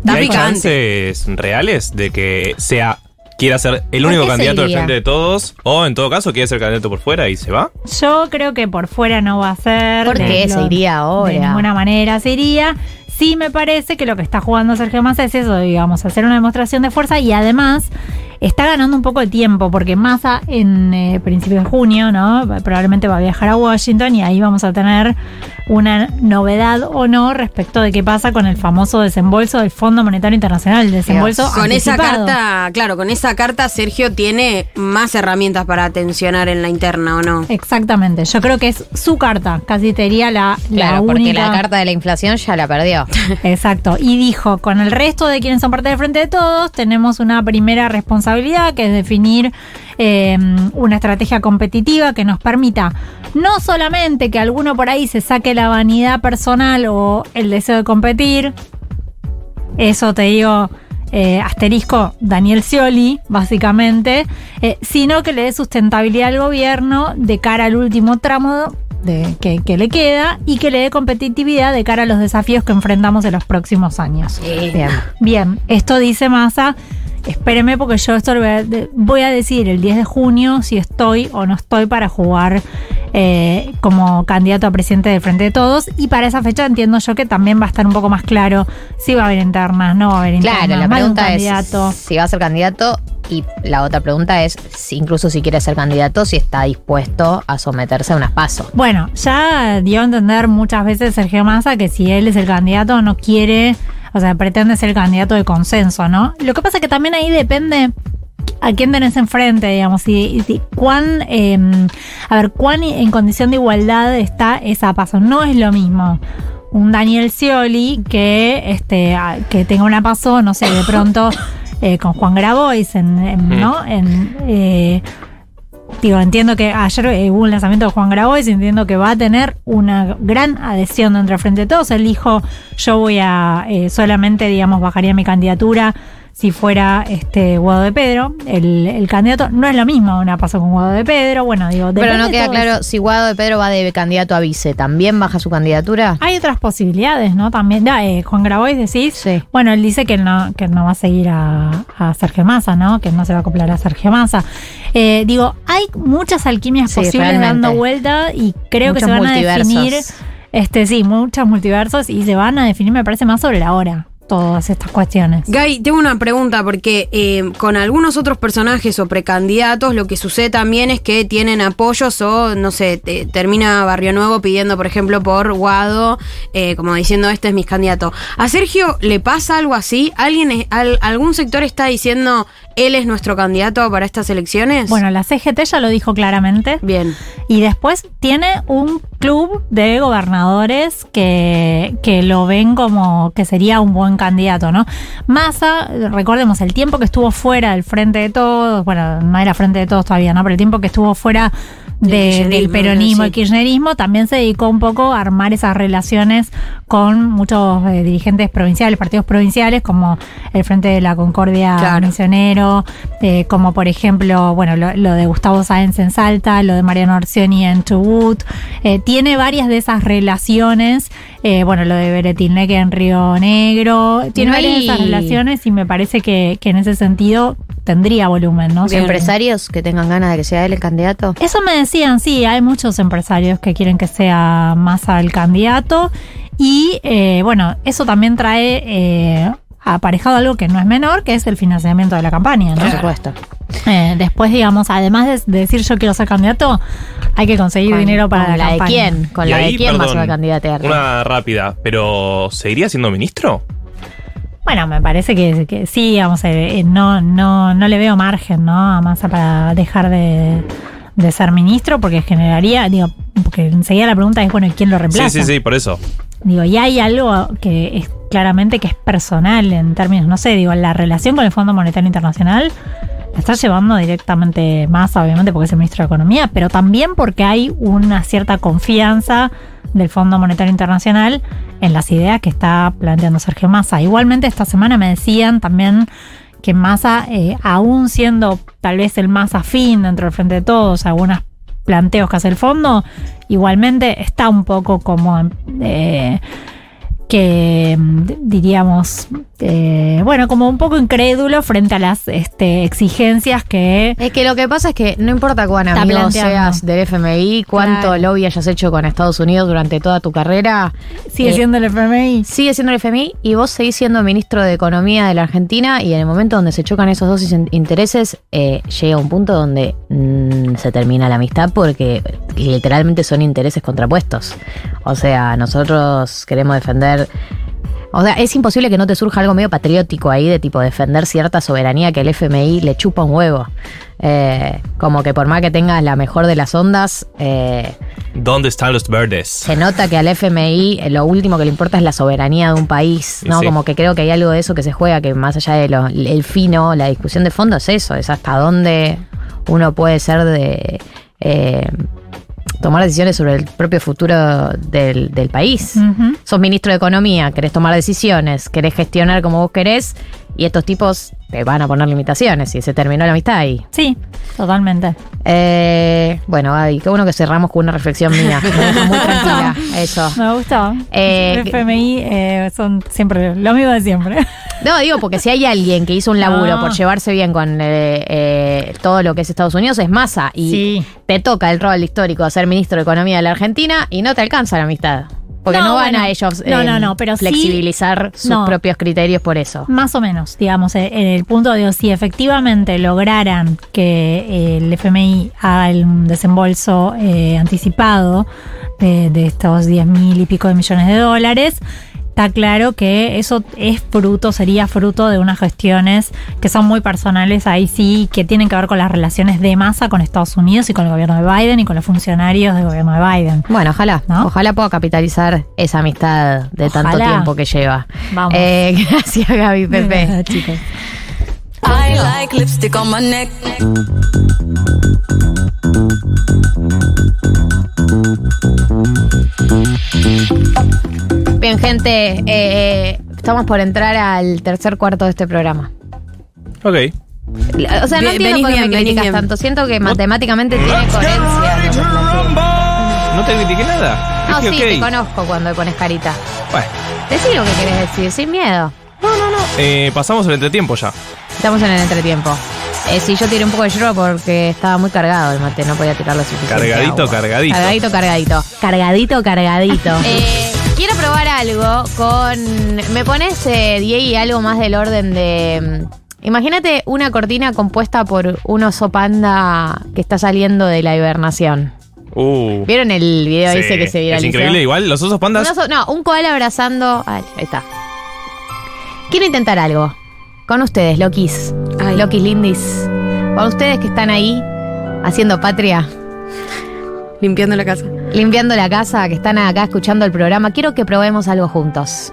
¿Y ¿Hay chances reales de que sea quiera ser el único candidato del frente de todos o en todo caso quiere ser candidato por fuera y se va? Yo creo que por fuera no va a ser. ¿Por qué? Se iría ahora. De ninguna manera se iría. Sí me parece que lo que está jugando Sergio Massa es eso, digamos, hacer una demostración de fuerza y además está ganando un poco de tiempo porque Massa en eh, principios de junio, ¿no? Probablemente va a viajar a Washington y ahí vamos a tener una novedad o no respecto de qué pasa con el famoso desembolso del Fondo Monetario Internacional, el desembolso Con esa carta, claro, con esa carta Sergio tiene más herramientas para tensionar en la interna, ¿o no? Exactamente, yo creo que es su carta, casi te diría la, la Claro, porque única. la carta de la inflación ya la perdió. Exacto. Y dijo, con el resto de quienes son parte del Frente de Todos, tenemos una primera responsabilidad que es definir eh, una estrategia competitiva que nos permita no solamente que alguno por ahí se saque la vanidad personal o el deseo de competir, eso te digo, eh, asterisco Daniel Scioli, básicamente, eh, sino que le dé sustentabilidad al gobierno de cara al último tramo de, que, que le queda y que le dé competitividad de cara a los desafíos que enfrentamos en los próximos años. Bien. Bien, esto dice Massa. Espéreme porque yo esto lo voy a, voy a decir el 10 de junio si estoy o no estoy para jugar eh, como candidato a presidente del Frente de Todos. Y para esa fecha entiendo yo que también va a estar un poco más claro si va a haber internas, no va a haber internas. Claro, la más de un pregunta es candidato. si va a ser candidato y la otra pregunta es si incluso si quiere ser candidato, si está dispuesto a someterse a unas pasos. Bueno, ya dio a entender muchas veces Sergio Massa que si él es el candidato no quiere, o sea, pretende ser el candidato de consenso, ¿no? Lo que pasa es que también ahí depende a quién tenés enfrente, digamos, y, y cuán, eh, a ver, cuán en condición de igualdad está esa paso. No es lo mismo un Daniel Scioli que, este, que tenga una paso, no sé, de pronto eh, con Juan Grabois, en, en- ¿no? En, eh, Digo, entiendo que ayer eh, hubo un lanzamiento de Juan Grabois entiendo que va a tener una gran adhesión dentro del Frente de Todos. Él dijo, yo voy a eh, solamente, digamos, bajaría mi candidatura si fuera este Guado de Pedro. El, el candidato no es lo mismo una paso con Guado de Pedro. Bueno, digo, Pero no queda claro si Guado de Pedro va de candidato a vice, ¿también baja su candidatura? Hay otras posibilidades, ¿no? También, ya, eh, Juan Grabois decís. Bueno, él dice que no, que no va a seguir a, a Sergio Massa, ¿no? Que no se va a acoplar a Sergio Massa. Eh, digo, hay muchas alquimias Sí, posibles realmente. dando vuelta y creo que se van a definir. Este, sí, muchos multiversos y se van a definir, me parece, más sobre la hora. Todas estas cuestiones. Guy, tengo una pregunta porque eh, con algunos otros personajes o precandidatos lo que sucede también es que tienen apoyos o, no sé, te- termina Barrio Nuevo pidiendo, por ejemplo, por Guado, eh, como diciendo, este es mi candidato. ¿A Sergio le pasa algo así? ¿Alguien, ¿Algún sector está diciendo, él es nuestro candidato para estas elecciones? Bueno, la CGT ya lo dijo claramente. Bien. Y después tiene un club de gobernadores que, que lo ven como que sería un buen candidato, ¿no? Massa, recordemos, el tiempo que estuvo fuera del Frente de Todos, bueno, no era Frente de Todos todavía, ¿no? Pero el tiempo que estuvo fuera de- del peronismo sí. y kirchnerismo también se dedicó un poco a armar esas relaciones con muchos eh, dirigentes provinciales, partidos provinciales, como el Frente de la Concordia Claro. Misionero, eh, como por ejemplo, bueno, lo, lo de Gustavo Sáenz en Salta, lo de Mariano Orsioni en Chubut. Eh, tiene varias de esas relaciones, eh, bueno, lo de Beretilneque en Río Negro, tiene varias de esas relaciones y me parece que, que en ese sentido tendría volumen, ¿no? Sobre- ¿Empresarios que tengan ganas de que sea él el candidato? eso me decían, sí, hay muchos empresarios que quieren que sea Massa el candidato. Y eh, bueno, eso también trae eh, aparejado algo que no es menor, que es el financiamiento de la campaña, ¿no? Por supuesto. Eh, después, digamos, además de, de decir yo quiero ser candidato, hay que conseguir Con- dinero para con la, la de quién, con Y la de quién vas perdón, a candidatear. Una rápida, pero ¿seguiría siendo ministro? Bueno, me parece que, que sí, digamos, eh, eh, no, no, no le veo margen, ¿no? A Massa para dejar de, de ser ministro, porque generaría, digo, porque enseguida la pregunta es, bueno, ¿y quién lo reemplaza? Sí, sí, sí, por eso. Digo, y hay algo que es claramente que es personal en términos, no sé, digo, la relación con el Fondo Monetario Internacional la está llevando directamente más, obviamente, porque es el ministro de Economía, pero también porque hay una cierta confianza del Fondo Monetario Internacional en las ideas que está planteando Sergio Massa. Igualmente, esta semana me decían también que Massa, eh, aún siendo tal vez el más afín dentro del Frente de Todos, algunas planteos que hace el fondo, igualmente está un poco como eh, que mm, diríamos, eh, bueno, como un poco incrédulo frente a las este, exigencias que... Es que lo que pasa es que no importa cuán amigo seas del FMI, cuánto Claro. lobby hayas hecho con Estados Unidos durante toda tu carrera. Sigue eh, siendo el FMI. Sigue siendo el FMI y vos seguís siendo ministro de Economía de la Argentina y en el momento donde se chocan esos dos in- intereses, eh, llega un punto donde mm, se termina la amistad porque literalmente son intereses contrapuestos. O sea, nosotros queremos defender... O sea, es imposible que no te surja algo medio patriótico ahí de tipo defender cierta soberanía que el FMI le chupa un huevo. Eh, como que por más que tengas la mejor de las ondas, eh, ¿Dónde están los verdes? se nota que al FMI eh, lo último que le importa es la soberanía de un país, ¿no? Sí. Como que creo que hay algo de eso que se juega, que más allá de lo, el fino, la discusión de fondo es eso, es hasta dónde uno puede ser de eh, tomar decisiones sobre el propio futuro del, del país. Ujú. Sos ministro de Economía, querés tomar decisiones, querés gestionar como vos querés, y estos tipos te van a poner limitaciones y se terminó la amistad ahí. Sí, totalmente. Eh, bueno, Gaby, qué bueno que cerramos con una reflexión mía. Me muy tranquila eso. Me gustó. Eh, el FMI eh, son siempre lo mismo de siempre. No, digo, porque si hay alguien que hizo un laburo Ah. por llevarse bien con eh, eh, todo lo que es Estados Unidos, es Massa. Y Sí. te toca el rol histórico de ser ministro de Economía de la Argentina y no te alcanza la amistad. Porque no, No, van bueno. a ellos No, eh, no, no, pero sí- flexibilizar sus no. propios criterios por eso. Más o menos, digamos, eh, en el punto de si efectivamente lograran que eh, el FMI haga el desembolso eh, anticipado de, de estos 10 mil y pico de millones de dólares, está claro que eso es fruto, sería fruto de unas gestiones que son muy personales ahí sí, que tienen que ver con las relaciones de masa con Estados Unidos y con el gobierno de Biden y con los funcionarios del gobierno de Biden. Bueno, ojalá. Ojalá pueda capitalizar esa amistad de tanto tiempo que lleva. Vamos. Eh, gracias, Gaby Pepe. Chicos. I like lipstick on my neck. Bien, gente, eh, estamos por entrar al tercer cuarto de este programa. Ok. O sea, no entiendo venís por qué bien, me venís criticas bien. tanto. Siento que matemáticamente tiene coherencia. No te critiqué nada. No, Dije, sí, ok. te conozco cuando pones carita. Bueno, Decí lo que querés decir, sin miedo. eh, pasamos el entretiempo ya. Estamos en el entretiempo. Eh, sí, yo tiré un poco de yerba porque estaba muy cargado el mate, no podía tirarlo suficiente. Cargadito, agua. cargadito. Cargadito, cargadito. Cargadito, cargadito. Eh, quiero probar algo con. ¿Me pones, eh, Diego, algo más del orden de. mm, Imagínate una cortina compuesta por un oso panda que está saliendo de la hibernación. Uh. ¿Vieron el video Sí, ese que se viralizó? Es increíble, igual los osos pandas. Un oso- no, un koala abrazando. Ay, ahí está. Quiero intentar algo. Con ustedes, Lokis. Lokis Lindis. Con ustedes que están ahí haciendo patria. Limpiando la casa. Limpiando la casa, que están acá escuchando el programa. Quiero que probemos algo juntos.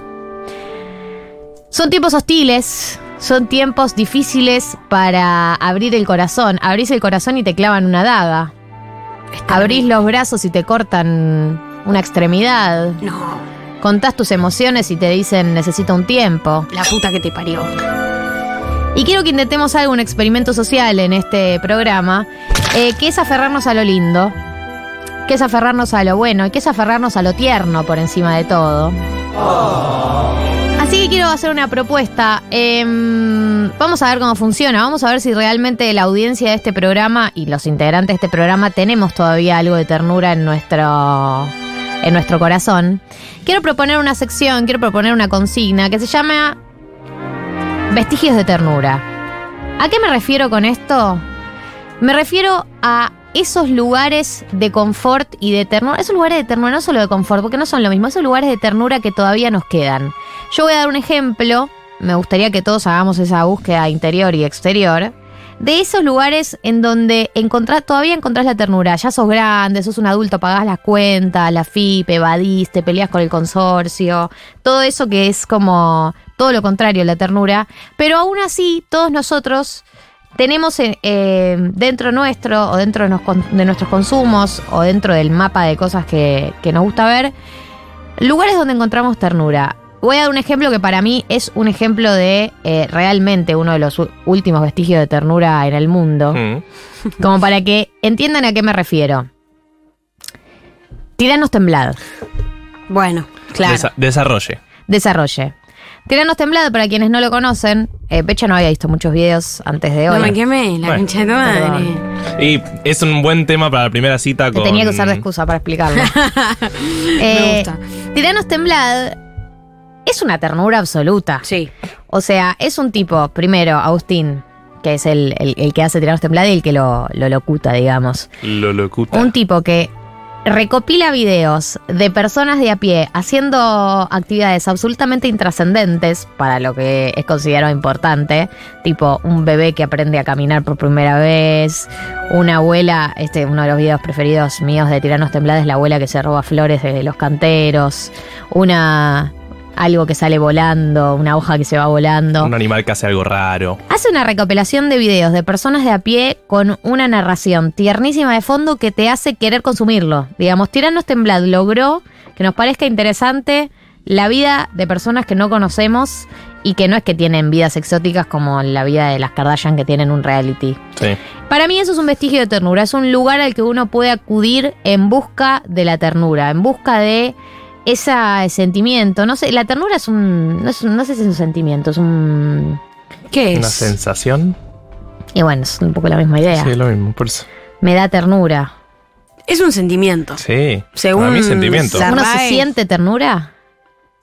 Son tiempos hostiles. Son tiempos difíciles para abrir el corazón. Abrís el corazón y te clavan una daga. Abrís los brazos y te cortan una extremidad. No. Contás tus emociones y te dicen necesito un tiempo. La puta que te parió. Y quiero que intentemos algo, un experimento social en este programa, eh, que es aferrarnos a lo lindo, que es aferrarnos a lo bueno y que es aferrarnos a lo tierno por encima de todo. Así que quiero hacer una propuesta. Em, vamos a ver cómo funciona. Vamos a ver si realmente la audiencia de este programa y los integrantes de este programa tenemos todavía algo de ternura en nuestro, en nuestro corazón. Quiero proponer una sección, quiero proponer una consigna que se llama Vestigios de ternura. ¿A qué me refiero con esto? Me refiero a esos lugares de confort y de ternura. Esos lugares de ternura, no solo de confort, porque no son lo mismo. Esos lugares de ternura que todavía nos quedan. Yo voy a dar un ejemplo. Me gustaría que todos hagamos esa búsqueda interior y exterior. De esos lugares en donde encontrás, todavía encontrás la ternura. Ya sos grande, sos un adulto, pagás las cuentas, la FIP, evadís, te peleas con el consorcio. Todo eso que es como todo lo contrario, la ternura. Pero aún así, todos nosotros tenemos eh, eh, dentro nuestro o dentro de, nuestros consumos o dentro del mapa de cosas que, que nos gusta ver, lugares donde encontramos ternura. Voy a dar un ejemplo que para mí es un ejemplo de eh, realmente uno de los últimos vestigios de ternura en el mundo. Mm. Como para que entiendan a qué me refiero. Tiranos temblad. Bueno, claro. Desa- desarrolle. Desarrolle. Tiranos temblad, para quienes no lo conocen, eh, Pecha no había visto muchos videos antes de hoy. No me quemé, la Bueno. de madre. Y es un buen tema para la primera cita con. tenía que usar de excusa para explicarlo. Me gusta. Tiranos temblad es una ternura absoluta. Sí. O sea, es un tipo, primero, Agustín, que es el, el- el que hace Tiranos temblad y el que lo, lo locuta, digamos. Lo locuta. Un tipo que recopila videos de personas de a pie haciendo actividades absolutamente intrascendentes para lo que es considerado importante, tipo un bebé que aprende a caminar por primera vez, una abuela, este uno de los videos preferidos míos de Tiranos Temblades, la abuela que se roba flores de los canteros, una algo que sale volando, una hoja que se va volando. Un animal que hace algo raro. Hace una recopilación de videos de personas de a pie con una narración tiernísima de fondo que te hace querer consumirlo. Digamos, Tiranos Temblad logró que nos parezca interesante la vida de personas que no conocemos y que no es que tienen vidas exóticas como la vida de las Kardashian que tienen un reality. Sí. Para mí eso es un vestigio de ternura, es un lugar al que uno puede acudir en busca de la ternura, en busca de ese sentimiento. No sé, la ternura es un. No, es un- no sé si es un sentimiento, es un. ¿Qué Una sensación. Y bueno, es un poco la misma idea. Sí, es lo mismo, por eso. Me da ternura. Es un sentimiento. Sí. Según Para mí, sentimiento. ¿Uno se siente ternura?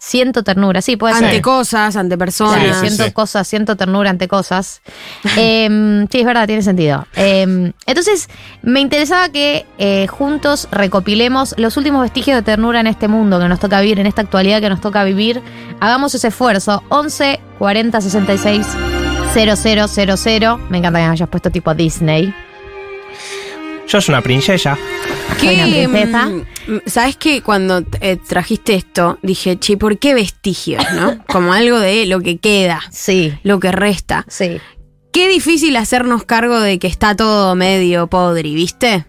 Siento ternura, sí, puede Ante ser. cosas, ante personas. Claro, siento cosas, siento ternura ante cosas. Em, sí, es verdad, tiene sentido. Em, entonces, me interesaba que eh, juntos recopilemos los últimos vestigios de ternura en este mundo que nos toca vivir, en esta actualidad que nos toca vivir. Hagamos ese esfuerzo. 11 40 66 0000. Me encanta que me hayas puesto tipo Disney. Yo soy una princesa. Soy una ¿Qué, princesa. ¿Sabes que cuando eh, trajiste esto, dije, che, ¿por qué vestigios, no? Como algo de lo que queda. Sí. Lo que resta. Sí. Qué difícil hacernos cargo de que está todo medio podri, ¿viste?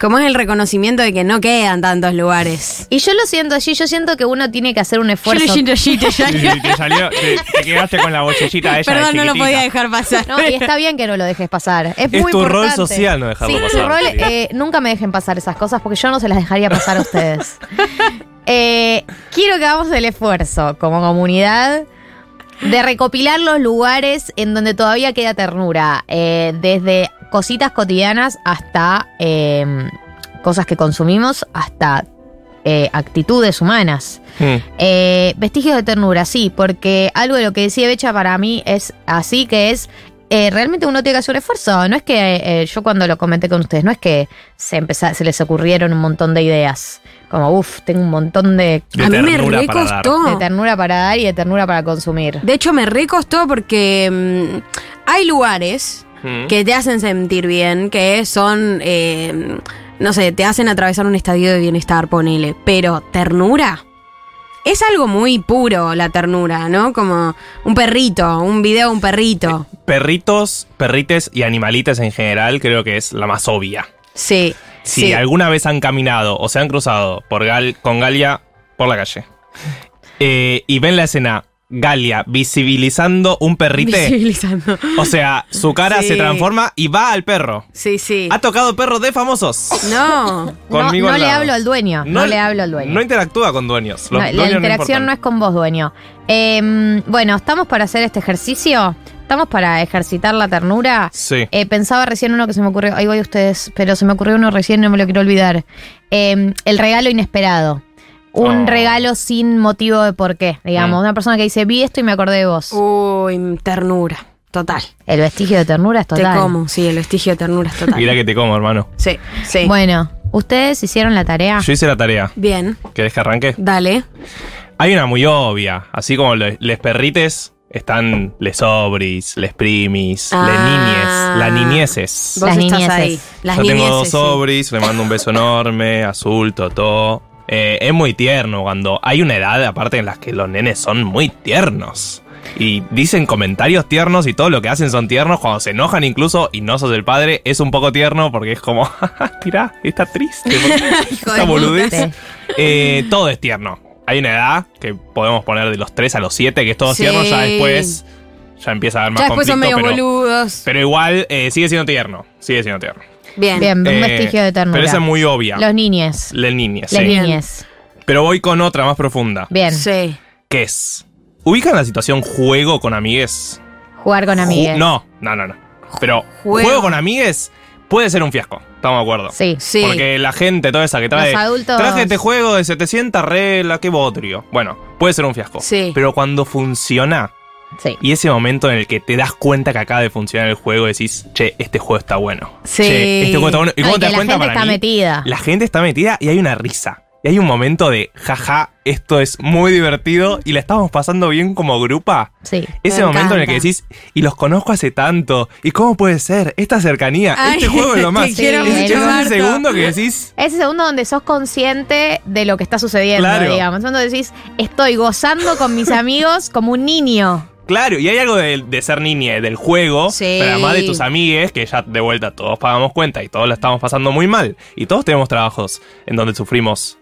Como es el reconocimiento de que no quedan tantos lugares. Y yo lo siento así, yo siento que uno tiene que hacer un esfuerzo. Yo lo siento así, te Sí, sí, te salió, te, te quedaste con la bocellita esa Perdón, de no lo podía dejar pasar. No, y está bien que no lo dejes pasar. Es, Es muy tu rol importante. social no dejarlo sí, pasar, tu rol, eh, nunca me dejen pasar esas cosas porque yo no se las dejaría pasar a ustedes. Eh, quiero que hagamos el esfuerzo como comunidad de recopilar los lugares en donde todavía queda ternura. eh, desde cositas cotidianas hasta eh, cosas que consumimos, hasta eh, actitudes humanas. Mm. Eh, vestigios de ternura, sí, porque algo de lo que decía Becha para mí es así, que es eh, realmente uno tiene que hacer un esfuerzo. No es que yo cuando lo comenté con ustedes, no es que se, empeza- se les ocurrieron un montón de ideas. Como, uff, tengo un montón de, De A mí me recostó. de ternura para dar y de ternura para consumir. De hecho, me recostó porque mm, hay lugares Mm. que te hacen sentir bien, que son, eh, no sé, te hacen atravesar un estadio de bienestar, ponele. Pero ternura. Es algo muy puro la ternura, ¿no? Como un perrito, un video de un perrito. Perritos, perrites y animalites en general creo que es la más obvia. Sí. Si sí. alguna vez han caminado o se han cruzado por Gal con Galia por la calle eh, y ven la escena Galia visibilizando un perrite, Visibilizando. o sea, su cara Sí. se transforma y va al perro. Sí, sí. Ha tocado perros de famosos. No. No, Conmigo no al le hablo al dueño, no, le hablo al dueño. No interactúa con dueños. Los No, la interacción no, es con vos, dueño. Eh, bueno, ¿estamos para hacer este ejercicio? ¿Estamos para ejercitar la ternura? Sí. Eh, pensaba recién uno que se me ocurrió, ahí voy ustedes, pero se me ocurrió uno recién, no me lo quiero olvidar. Eh, el regalo inesperado. Un Oh. regalo sin motivo de por qué, digamos. Mm. Una persona que dice, vi esto y me acordé de vos. Uy, ternura. Total. El vestigio de ternura es total. Te como, sí, el vestigio de ternura es total. Mira que te como, hermano. Sí, sí. Bueno, ¿ustedes hicieron la tarea? Yo hice la tarea. Bien, ¿Querés que arranque? dale. Hay una muy obvia. Así como le- les perrites están les sobris, les primis, Ah. les niñes, las niñeces. Vos Las estás niñeces. ahí. Las Yo tengo dos sí. sobris, le mando un beso enorme, azul, totó. Eh, es muy tierno cuando hay una edad aparte en las que los nenes son muy tiernos. Y dicen comentarios tiernos y todo lo que hacen son tiernos. Cuando se enojan incluso y no sos el padre, es un poco tierno porque es como, mirá, está triste. de boludez. Eh, todo es tierno. Hay una edad que podemos poner de los 3 a los 7, que es todo Sí. tierno, ya después ya empieza a haber más Ya después son medio pero, boludos. pero igual eh, sigue siendo tierno. Sigue siendo tierno. Bien. Bien, un Eh, vestigio de ternura. Pero esa es muy obvia. Los niñes. La niña, Las sí. niñes. Pero voy con otra más profunda. Bien. Sí. ¿Qué es? ¿Ubican la situación juego con amigues? Jugar con amigues. Ju- No, no, no, no. Pero Juego. juego, con amigues puede ser un fiasco. Estamos de acuerdo. Sí. Sí. Porque la gente, toda esa que trae. Los adultos- Traje este juego de 700 reglas, qué bodrio. Bueno, puede ser un fiasco. Sí. Pero cuando funciona. Sí. Y ese momento en el que te das cuenta que acaba de funcionar el juego, decís, che, este juego está bueno. Sí. Che, este juego está bueno. ¿Y cómo te das la cuenta gente para está mí? metida. La gente está metida y hay una risa. Y hay un momento de, jaja, esto es muy divertido y la estamos pasando bien como grupa. Sí. Ese Me momento en el que decís, y los conozco hace tanto, ¿y cómo puede ser? Esta cercanía, Ay, este juego es lo más. es, Marto. ese segundo que decís, Ese segundo donde sos consciente de lo que está sucediendo, Claro. digamos. Donde decís, estoy gozando con mis amigos como un niño. claro, y hay algo de, de ser niña, del juego, Sí. pero además de tus amigues, que ya de vuelta todos pagamos cuenta y todos la estamos pasando muy mal. Y todos tenemos trabajos en donde sufrimos.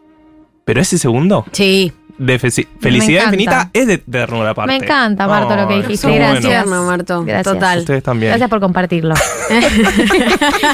Pero ese segundo Sí. de fe- felicidad infinita es de ternura aparte. Me encanta, Marto, lo que dijiste. Gracias. bueno. Marto. Gracias. Total. Ustedes también. Gracias por compartirlo.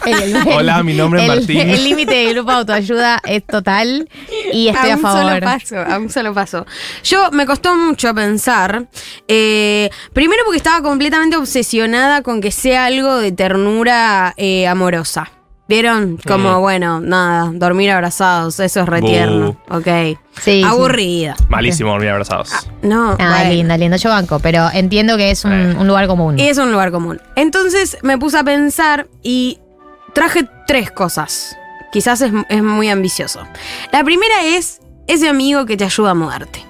El- el- Hola, mi nombre es el- Martín. El límite del grupo autoayuda es total y estoy a, un favor. solo paso, a un solo paso. Yo me costó mucho pensar. eh, primero porque estaba completamente obsesionada con que sea algo de ternura eh, amorosa. ¿Vieron? Como, Mm. bueno, nada, dormir abrazados, eso es retierno. Ok. Sí, Aburrida. Malísimo dormir abrazados. No, Ah, bueno. linda, linda. Yo banco, pero entiendo que es un, Eh. un lugar común. Y es un lugar común. Entonces me puse a pensar y traje tres cosas. Quizás es, es muy ambicioso. La primera es ese amigo que te ayuda a mudarte.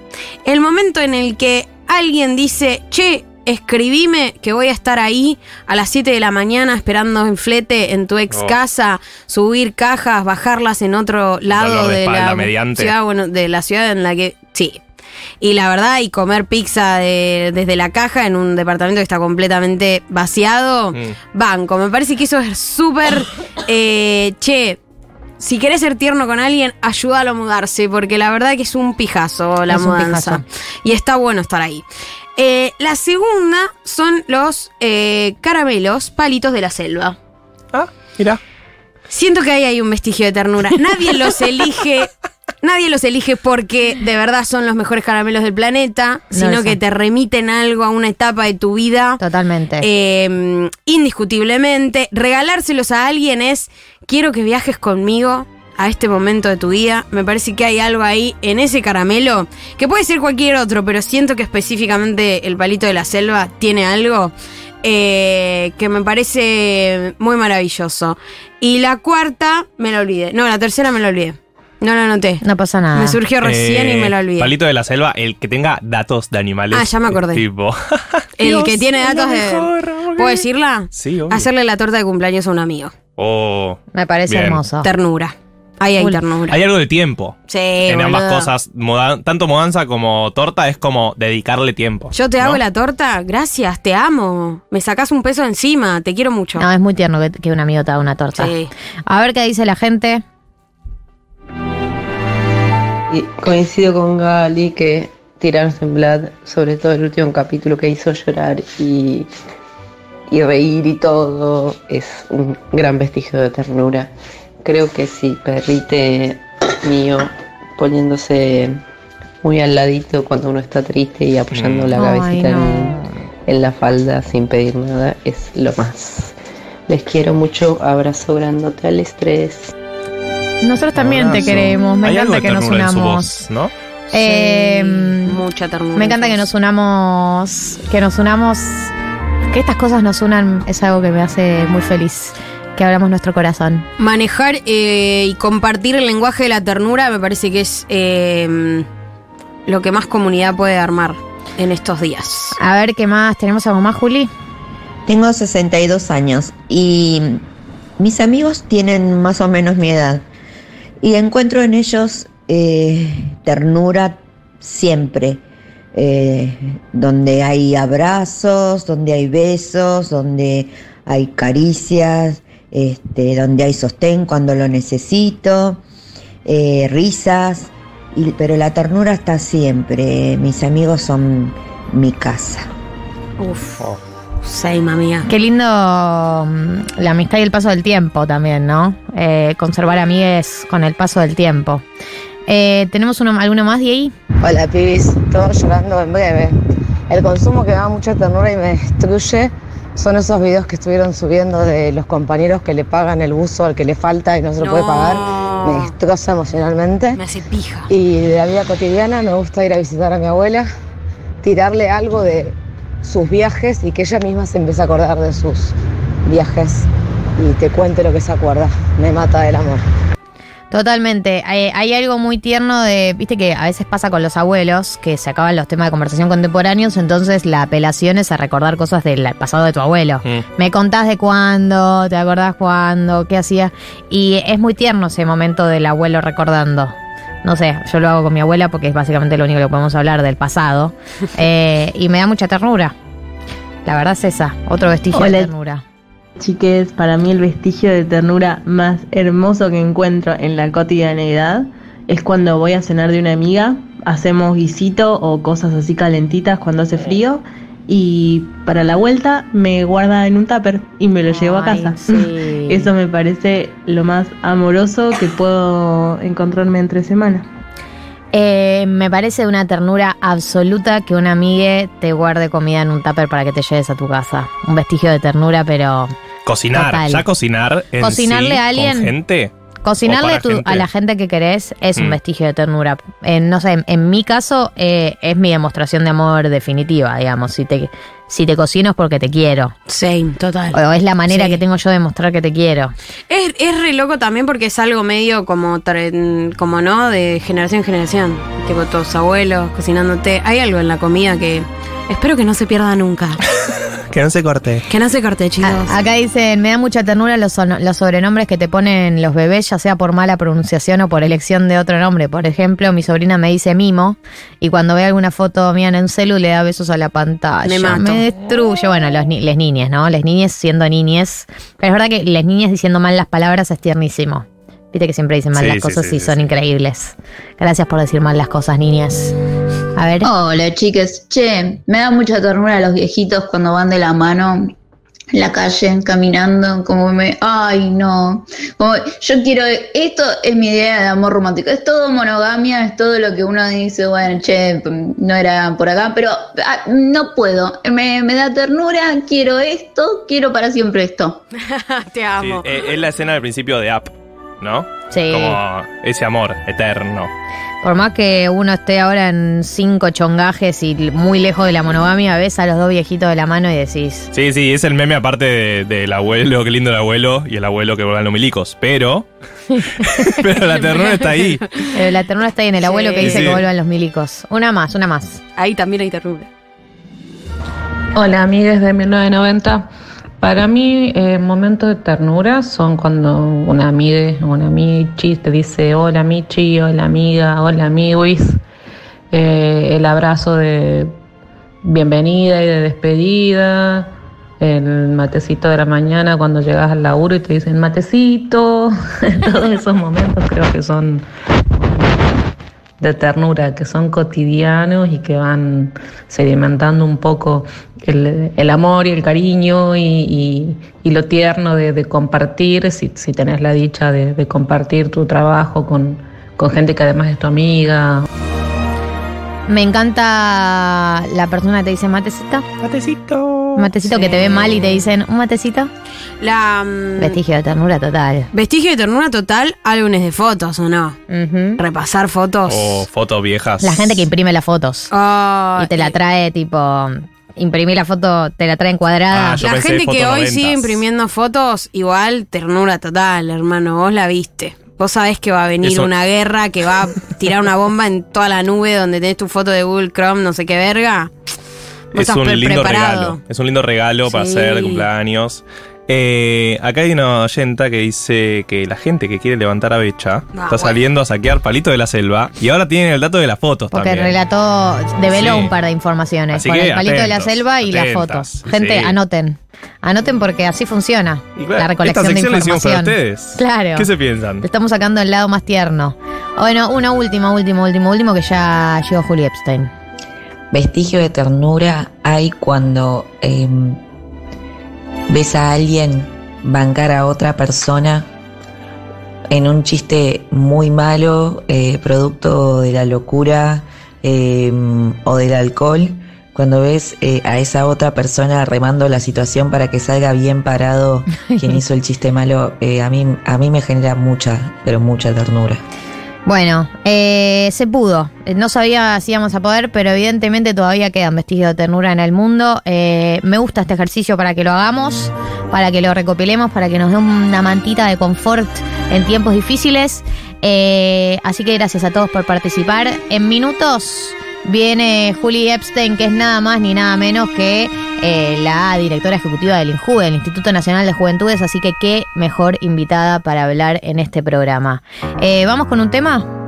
El momento en el que alguien dice, che, escribime que voy a estar ahí a las 7 de la mañana esperando en flete en tu ex Oh. casa, subir cajas, bajarlas en otro lado de la mediante. ciudad, bueno, de la ciudad en la que sí. Y la verdad, y comer pizza de- desde la caja en un departamento que está completamente vaciado, Mm. banco. Me parece que eso es súper, eh, che, si querés ser tierno con alguien, ayúdalo a mudarse, porque la verdad que es un pijazo la Es mudanza. pijazo. Y está bueno estar ahí. Eh, la segunda son los eh, caramelos, palitos de la selva. Ah, mira. Siento que ahí hay un vestigio de ternura. Nadie los elige. Nadie los elige porque de verdad son los mejores caramelos del planeta, No sino que te remiten algo a una etapa de tu vida. Totalmente. Eh, indiscutiblemente. Regalárselos a alguien es, quiero que viajes conmigo a este momento de tu vida. Me parece que hay algo ahí en ese caramelo, que puede ser cualquier otro, pero siento que específicamente el palito de la selva tiene algo eh, que me parece muy maravilloso. Y la cuarta, me la olvidé. No, la tercera me la olvidé. No la anoté. no pasa nada. Me surgió recién y Eh, me la olvidé. Palito de la selva, el que tenga datos de animales. Ah, ya me acordé. Tipo. el Dios, que tiene lo datos de... mejor, ok. ¿Puedo decirla? Sí, obvio. Hacerle la torta de cumpleaños a un amigo. Oh, Me parece Bien. hermoso. Ternura. Ahí hay ternura. Hay algo de tiempo. Sí, en ambas boludo. cosas. Muda- tanto mudanza como torta es como dedicarle tiempo. Yo te ¿no? hago la torta, gracias, te amo. Me sacás un peso encima, te quiero mucho. No, es muy tierno que, que un amigo te haga una torta. Sí. A ver qué dice la gente. Y coincido con Gali que tirarse en Vlad, sobre todo el último capítulo que hizo llorar y, y reír y todo, es un gran vestigio de ternura. Creo que sí, perrite mío poniéndose muy al ladito cuando uno está triste y apoyando Mm. la Ay, cabecita no. en, en la falda sin pedir nada es lo más. Les quiero mucho, abrazo grandote al estrés. Nosotros también te queremos. Me Hay encanta que nos ternura en su unamos. voz, ¿no? Eh, Mucha ternura. me encanta que nos unamos. Que nos unamos. Que estas cosas nos unan es algo que me hace muy feliz. Que abramos nuestro corazón. Manejar eh, y compartir el lenguaje de la ternura me parece que es eh, lo que más comunidad puede armar en estos días. A ver qué más. ¿Tenemos algo más, Juli? Tengo 62 años y mis amigos tienen más o menos mi edad. Y encuentro en ellos eh, ternura siempre. eh, donde hay abrazos, donde hay besos, donde hay caricias, este, donde hay sostén cuando lo necesito, eh, risas. y- pero la ternura está siempre. Mis amigos son mi casa. Uf. Oh. Same, amiga. Qué lindo mm, la amistad y el paso del tiempo también, ¿no? Eh, conservar amigues con el paso del tiempo. Eh, ¿Tenemos uno, alguno más de ahí? Hola, pibis. Todo llorando en breve. El consumo que me da mucha ternura y me destruye son esos videos que estuvieron subiendo de los compañeros que le pagan el buzo al que le falta y no se lo puede pagar. Me destroza emocionalmente. Me hace pija. Y de la vida cotidiana me gusta ir a visitar a mi abuela, tirarle algo de sus viajes y que ella misma se empiece a acordar de sus viajes y te cuente lo que se acuerda. Me mata del amor. Totalmente. Hay, hay algo muy tierno de, viste que a veces pasa con los abuelos, que se acaban los temas de conversación contemporáneos, entonces la apelación es a recordar cosas del pasado de tu abuelo. Mm. Me contás de cuándo, te acordás cuándo, qué hacía. Y es muy tierno ese momento del abuelo recordando. No sé, yo lo hago con mi abuela porque es básicamente lo único que podemos hablar del pasado. Eh, y me da mucha ternura. La verdad es esa, otro vestigio Hola. de ternura. Chiques, para mí el vestigio de ternura más hermoso que encuentro en la cotidianeidad es cuando voy a cenar de una amiga, hacemos guisito o cosas así calentitas cuando hace frío y para la vuelta me guarda en un tupper y me lo llevo a casa. Eso me parece lo más amoroso que puedo encontrarme entre semana. Eh, me parece una ternura absoluta que una amiga te guarde comida en un tupper para que te lleves a tu casa. Un vestigio de ternura, pero Cocinar, Total. ya cocinar en Cocinarle sí, a alguien- con gente. Cocinarle a, tu- gente. a la gente que querés es un Mm. vestigio de ternura. Eh, no sé, en, en mi caso eh, es mi demostración de amor definitiva, digamos. Si te, si te cocino es porque te quiero. Same, total. O es la manera Sí. que tengo yo de mostrar que te quiero. Es, es re loco también porque es algo medio como, como no, de generación en generación. Tipo tus abuelos cocinándote. Hay algo en la comida que espero que no se pierda nunca. Que no se corte. Que no se corte, chicos. A- acá dicen, me da mucha ternura los, son- los sobrenombres que te ponen los bebés, ya sea por mala pronunciación o por elección de otro nombre. Por ejemplo, mi sobrina me dice Mimo y cuando ve alguna foto mía en un celu le da besos a la pantalla. Me mato. destruye. Bueno, los ni- les niñes, ¿no? Les niñes siendo niñes. Pero es verdad que les niñes diciendo mal las palabras es tiernísimo. Viste que siempre dicen mal Sí, las sí, cosas sí, y sí, son increíbles. Gracias por decir mal las cosas, niñas. A ver. Hola chicas, che, me da mucha ternura a los viejitos cuando van de la mano en la calle caminando, como me, ay no, como yo quiero, esto es mi idea de amor romántico, es todo monogamia, es todo lo que uno dice, bueno, che, no era por acá, pero ah, no puedo, me, me da ternura, quiero esto, quiero para siempre esto. Te amo. eh, es la escena del principio de Up, ¿no? Sí. Como ese amor eterno. Por más que uno esté ahora en cinco chongajes y muy lejos de la monogamia, ves a los dos viejitos de la mano y decís, Sí, sí, es el meme aparte de- del abuelo, qué lindo el abuelo, y el abuelo que vuelvan los milicos. Pero. pero la ternura está ahí. eh, la ternura está ahí en el abuelo que dice sí. que vuelvan los milicos. Una más, una más. Ahí también hay ternura. Hola, amigas de 1990. Para mí, eh, momentos de ternura son cuando una amiga o una Michi te dice hola Michi, hola amiga, hola amiguis. Eh, el abrazo de bienvenida y de despedida. El matecito de la mañana cuando llegas al laburo y te dicen matecito. Todos esos momentos creo que son de ternura, que son cotidianos y que van sedimentando un poco el, el amor y el cariño y, y- y lo tierno de, de compartir, si, si tenés la dicha de, de compartir tu trabajo con, con gente que además es tu amiga. Me encanta la persona que te dice matecito. Matecito. Matecito que te ve mal y te dicen un matecito. La mm, Vestigio de ternura total. vestigio de ternura total, álbumes de fotos o no. Repasar fotos. O fotos viejas. La gente que imprime las fotos. Ah, y te la trae tipo. Imprimir la foto, te la trae encuadrada. Ah, la gente que hoy noventas. sigue imprimiendo fotos, igual ternura total, hermano. Vos la viste. Vos sabés que va a venir Eso- una guerra, que va a tirar una bomba en toda la nube donde tenés tu foto de Google Chrome, no sé qué verga. Es un pre- lindo preparado. regalo. Es un lindo regalo para hacer de cumpleaños. Eh, acá hay una oyenta que dice que la gente que quiere levantar a Becha Ah, está bueno. saliendo a saquear palito de la selva y ahora tienen el dato de las fotos Porque también. relató, develó Sí. un par de informaciones. Así con que el palito de la selva y las fotos. Gente, sí. anoten. Anoten porque así funciona. claro, la recolección esta de la para información. ustedes. Claro. ¿Qué se piensan? Le estamos sacando el lado más tierno. Bueno, una última, última, última, último que ya llegó Juli Epstein. Vestigio de ternura hay cuando eh, ves a alguien bancar a otra persona en un chiste muy malo, eh, producto de la locura eh, o del alcohol, cuando ves eh, a esa otra persona remando la situación para que salga bien parado quien hizo el chiste malo, eh, a, mí, a mí me genera mucha, pero mucha ternura. Bueno, eh, se pudo. Eh, No sabía si íbamos a poder, pero evidentemente todavía quedan vestigios de ternura en el mundo. Eh, me gusta este ejercicio para que lo hagamos, para que lo recopilemos, para que nos dé una mantita de confort en tiempos difíciles. Eh, así que gracias a todos por participar. En minutos viene Julie Epstein, que es nada más ni nada menos que eh, la directora ejecutiva del INJU, del Instituto Nacional de Juventudes, así que qué mejor invitada para hablar en este programa. Eh, Vamos con un tema.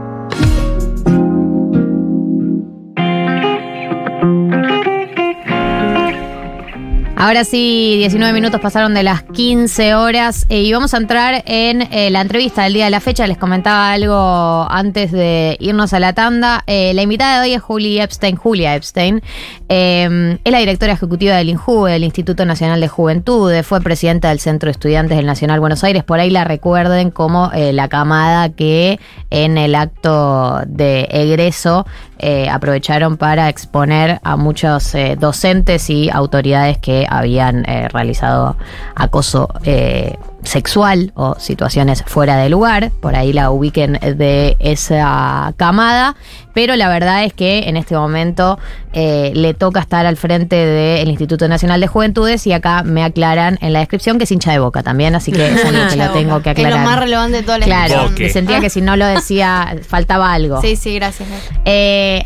Ahora sí, 19 minutos pasaron de las 15 horas eh, y vamos a entrar en eh, la entrevista del día de la fecha. Les comentaba algo antes de irnos a la tanda. Eh, la invitada de hoy es Julie Epstein, Julia Epstein. Eh, es la directora ejecutiva del INJU, del Instituto Nacional de Juventudes. Fue presidenta del Centro de Estudiantes del Nacional Buenos Aires. Por ahí la recuerden como la camada que en el acto de egreso eh, aprovecharon para exponer a muchos eh, docentes y autoridades que habían eh, realizado acoso eh, sexual o situaciones fuera de lugar. Por ahí la ubiquen de esa camada. Pero la verdad es que en este momento eh, le toca estar al frente del Instituto Nacional de Juventudes y acá me aclaran en la descripción que es hincha de boca también, así que es algo que lo tengo que Que es aclarar. lo más relevante de toda la Claro, que sentía que si no lo decía faltaba algo. Sí, sí, gracias. Eh,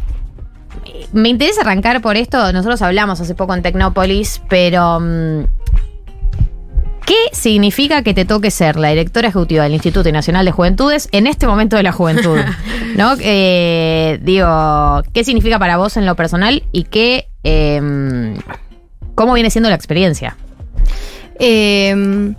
me interesa arrancar por esto. Nosotros hablamos hace poco en Tecnópolis, pero. mm, ¿Qué significa que te toque ser la directora ejecutiva del Instituto Nacional de Juventudes en este momento de la juventud? ¿No? Eh, digo, ¿qué significa para vos en lo personal y qué. eh, ¿Cómo viene siendo la experiencia? Eh,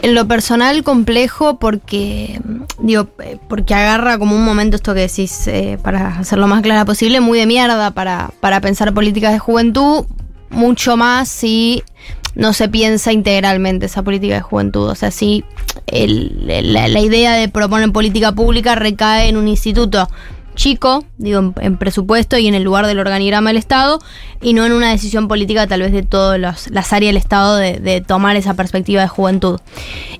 en lo personal complejo porque digo eh, porque agarra como un momento esto que decís eh, para hacerlo más clara posible muy de mierda para, para pensar políticas de juventud mucho más si no se piensa integralmente esa política de juventud. O sea si el- la idea de proponer política pública recae en un instituto chico, digo, en, en presupuesto y en el lugar del organigrama del Estado, y no en una decisión política tal vez de todas las, áreas del Estado de, de tomar esa perspectiva de juventud.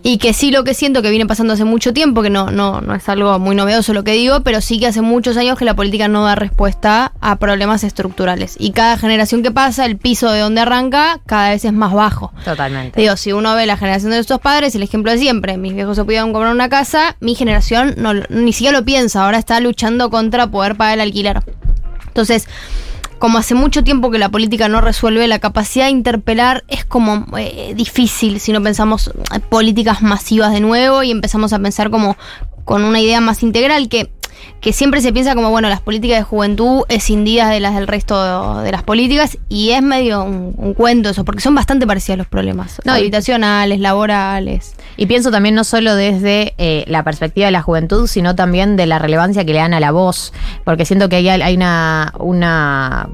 Y que sí lo que siento que viene pasando hace mucho tiempo, que no, no, no es algo muy novedoso lo que digo, pero sí que hace muchos años que la política no da respuesta a problemas estructurales. Y cada generación que pasa, el piso de donde arranca cada vez es más bajo. Totalmente. Digo, si uno ve la generación de nuestros padres, el ejemplo de siempre, mis viejos se pudieron comprar una casa, mi generación no, ni siquiera lo piensa, ahora está luchando contra poder pagar el alquiler. Entonces, como hace mucho tiempo que la política no resuelve, la capacidad de interpelar es como eh, difícil si no pensamos eh, políticas masivas de nuevo y empezamos a pensar como con una idea más integral que que siempre se piensa como, bueno, las políticas de juventud escindidas de las del resto de las políticas y es medio un, un cuento eso, porque son bastante parecidos los problemas, No, y- habitacionales, laborales. Y pienso también no solo desde eh, la perspectiva de la juventud, sino también de la relevancia que le dan a la voz, porque siento que hay hay una, una,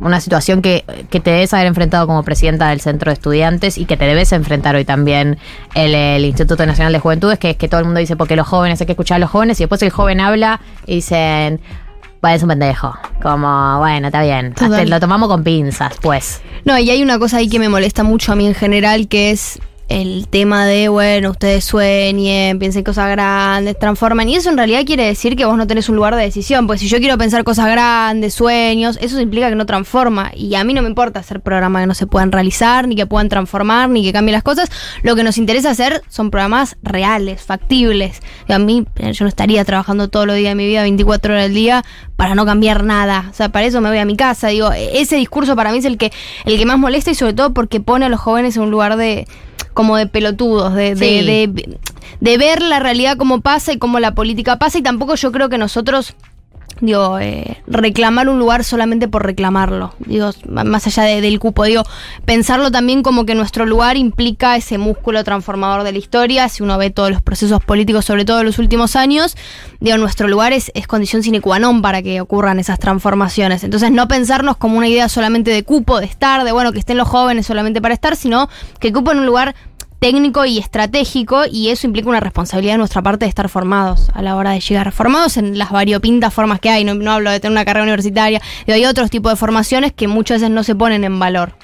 una situación que, que te debes haber enfrentado como presidenta del centro de estudiantes y que te debes enfrentar hoy también el, el Instituto Nacional de Juventudes, que es que todo el mundo dice porque los jóvenes hay que escuchar a los jóvenes y después el joven habla y dicen... Bueno, es un pendejo. Como, bueno, está bien. Hasta lo tomamos con pinzas, pues. No, y hay una cosa ahí que me molesta mucho a mí en general, que es el tema de, bueno, ustedes sueñen, piensen cosas grandes, transforman. Y eso en realidad quiere decir que vos no tenés un lugar de decisión. Pues si yo quiero pensar cosas grandes, sueños, eso implica que no transforma. Y a mí no me importa hacer programas que no se puedan realizar, ni que puedan transformar, ni que cambien las cosas. Lo que nos interesa hacer son programas reales, factibles. Y a mí, eh, yo no estaría trabajando todos los días de mi vida, 24 horas al día, para no cambiar nada. O sea, para eso me voy a mi casa. Digo, ese discurso para mí es el que, el que más molesta y sobre todo porque pone a los jóvenes en un lugar de como de pelotudos, de, de, de ver la realidad como pasa y cómo la política pasa y tampoco yo creo que nosotros digo, eh, reclamar un lugar solamente por reclamarlo, digo, más allá de- del cupo, digo, pensarlo también como que nuestro lugar implica ese músculo transformador de la historia, si uno ve todos los procesos políticos, sobre todo en los últimos años, digo, nuestro lugar es, es condición sine qua non para que ocurran esas transformaciones, entonces no pensarnos como una idea solamente de cupo, de estar, de bueno, que estén los jóvenes solamente para estar, sino que cupo en un lugar técnico y estratégico y eso implica una responsabilidad de nuestra parte de estar formados a la hora de llegar formados en las variopintas formas que hay, no, no hablo de tener una carrera universitaria, hay otros tipos de formaciones que muchas veces no se ponen en valor.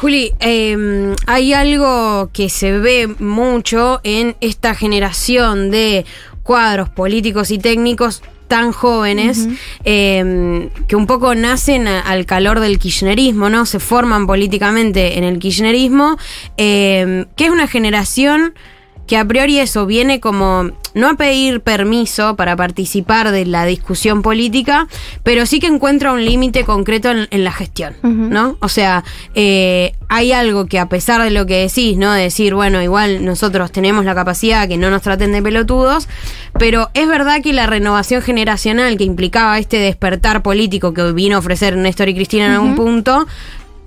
Juli, eh, hay algo que se ve mucho en esta generación de cuadros políticos y técnicos tan jóvenes eh, que un poco nacen a- al calor del kirchnerismo, ¿no? Se forman políticamente en el kirchnerismo, eh, que es una generación que a priori eso viene como no a pedir permiso para participar de la discusión política, pero sí que encuentra un límite concreto en, en la gestión, ¿no? O sea, eh, hay algo que a pesar de lo que decís, ¿no? De decir, bueno, igual nosotros tenemos la capacidad que no nos traten de pelotudos, pero es verdad que la renovación generacional que implicaba este despertar político que vino a ofrecer Néstor y Cristina en algún punto,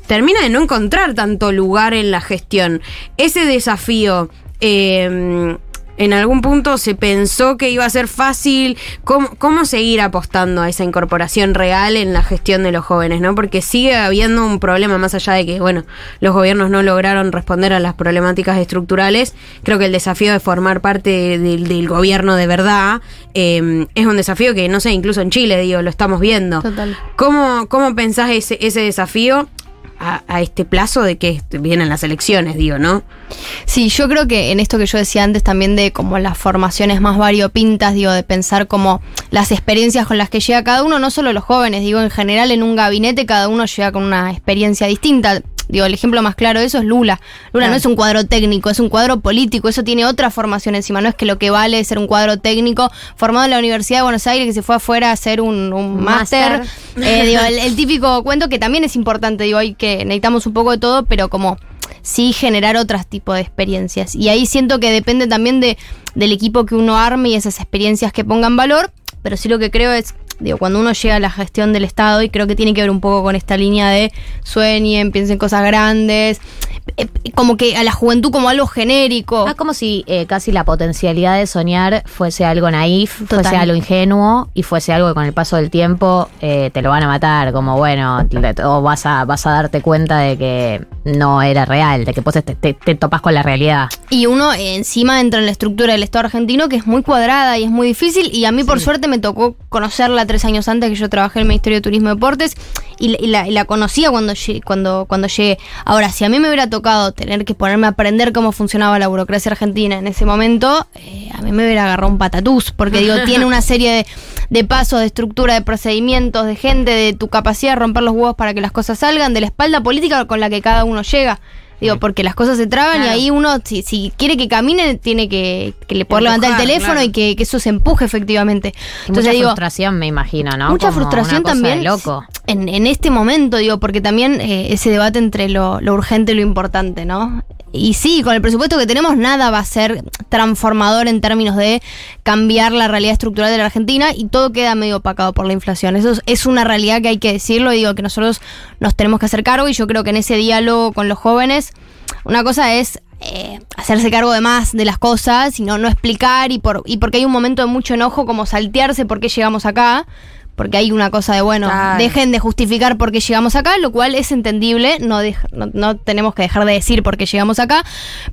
termina de no encontrar tanto lugar en la gestión. Ese desafío, eh, en algún punto se pensó que iba a ser fácil. ¿Cómo, cómo seguir apostando a esa incorporación real en la gestión de los jóvenes? ¿no? Porque sigue habiendo un problema más allá de que, bueno, los gobiernos no lograron responder a las problemáticas estructurales. Creo que el desafío de formar parte del, del gobierno de verdad eh, es un desafío que, no sé, incluso en Chile, digo, lo estamos viendo. Total. ¿Cómo, cómo pensás ese, ese desafío a, este plazo de que vienen las elecciones, digo, ¿no? Sí, yo creo que en esto que yo decía antes también de como las formaciones más variopintas, digo, de pensar como las experiencias con las que llega cada uno, no solo los jóvenes, digo, en general en un gabinete cada uno llega con una experiencia distinta. Digo, el ejemplo más claro de eso es Lula. Lula no es un cuadro técnico, es un cuadro político, eso tiene otra formación encima, no es que lo que vale es ser un cuadro técnico formado en la Universidad de Buenos Aires que se fue afuera a hacer un, un máster. Eh, digo, el, el típico cuento que también es importante, digo, hay que necesitamos un poco de todo, pero como sí generar otros tipos de experiencias. Y ahí siento que depende también de, del equipo que uno arme y esas experiencias que pongan valor, pero sí lo que creo es, digo, cuando uno llega a la gestión del Estado, y creo que tiene que ver un poco con esta línea de sueñen, piensen cosas grandes, como que a la juventud como algo genérico. Ah, como si eh, casi la potencialidad de soñar fuese algo naif, Total. fuese algo ingenuo y fuese algo que con el paso del tiempo eh, te lo van a matar, como bueno, o vas a, vas a darte cuenta de que no era real, de que pues te, te, te topas con la realidad. Y uno eh, encima entra en la estructura del Estado argentino que es muy cuadrada y es muy difícil. Y a mí, por suerte, me tocó conocerla tres años antes que yo trabajé en el Ministerio de Turismo y Deportes. Y, la- y la, y la conocía cuando, cuando, cuando llegué. Ahora, si a mí me hubiera tocado tener que ponerme a aprender cómo funcionaba la burocracia argentina en ese momento, eh, a mí me hubiera agarrado un patatús. Porque digo, tiene una serie de, de pasos, de estructura, de procedimientos, de gente, de tu capacidad de romper los huevos para que las cosas salgan, de la espalda política con la que cada uno llega. Digo, porque las cosas se traban y ahí uno, si, si quiere que camine, tiene que, que le poder Empujar, levantar el teléfono claro. y que, que eso se empuje efectivamente. Mucha Entonces digo, frustración, me imagino, ¿no? mucha Como frustración también loco. En, en este momento, digo, porque también eh, ese debate entre lo, lo urgente y lo importante, ¿no? Y sí, con el presupuesto que tenemos, nada va a ser transformador en términos de cambiar la realidad estructural de la Argentina y todo queda medio opacado por la inflación. Eso es, una realidad que hay que decirlo y digo que nosotros nos tenemos que hacer cargo y yo creo que en ese diálogo con los jóvenes, una cosa es eh, hacerse cargo de más de las cosas y no, no explicar y, por, y porque hay un momento de mucho enojo como saltearse por qué llegamos acá. Porque hay una cosa de, bueno, Claro. dejen de justificar por qué llegamos acá, lo cual es entendible, no, dej- no, no tenemos que dejar de decir por qué llegamos acá,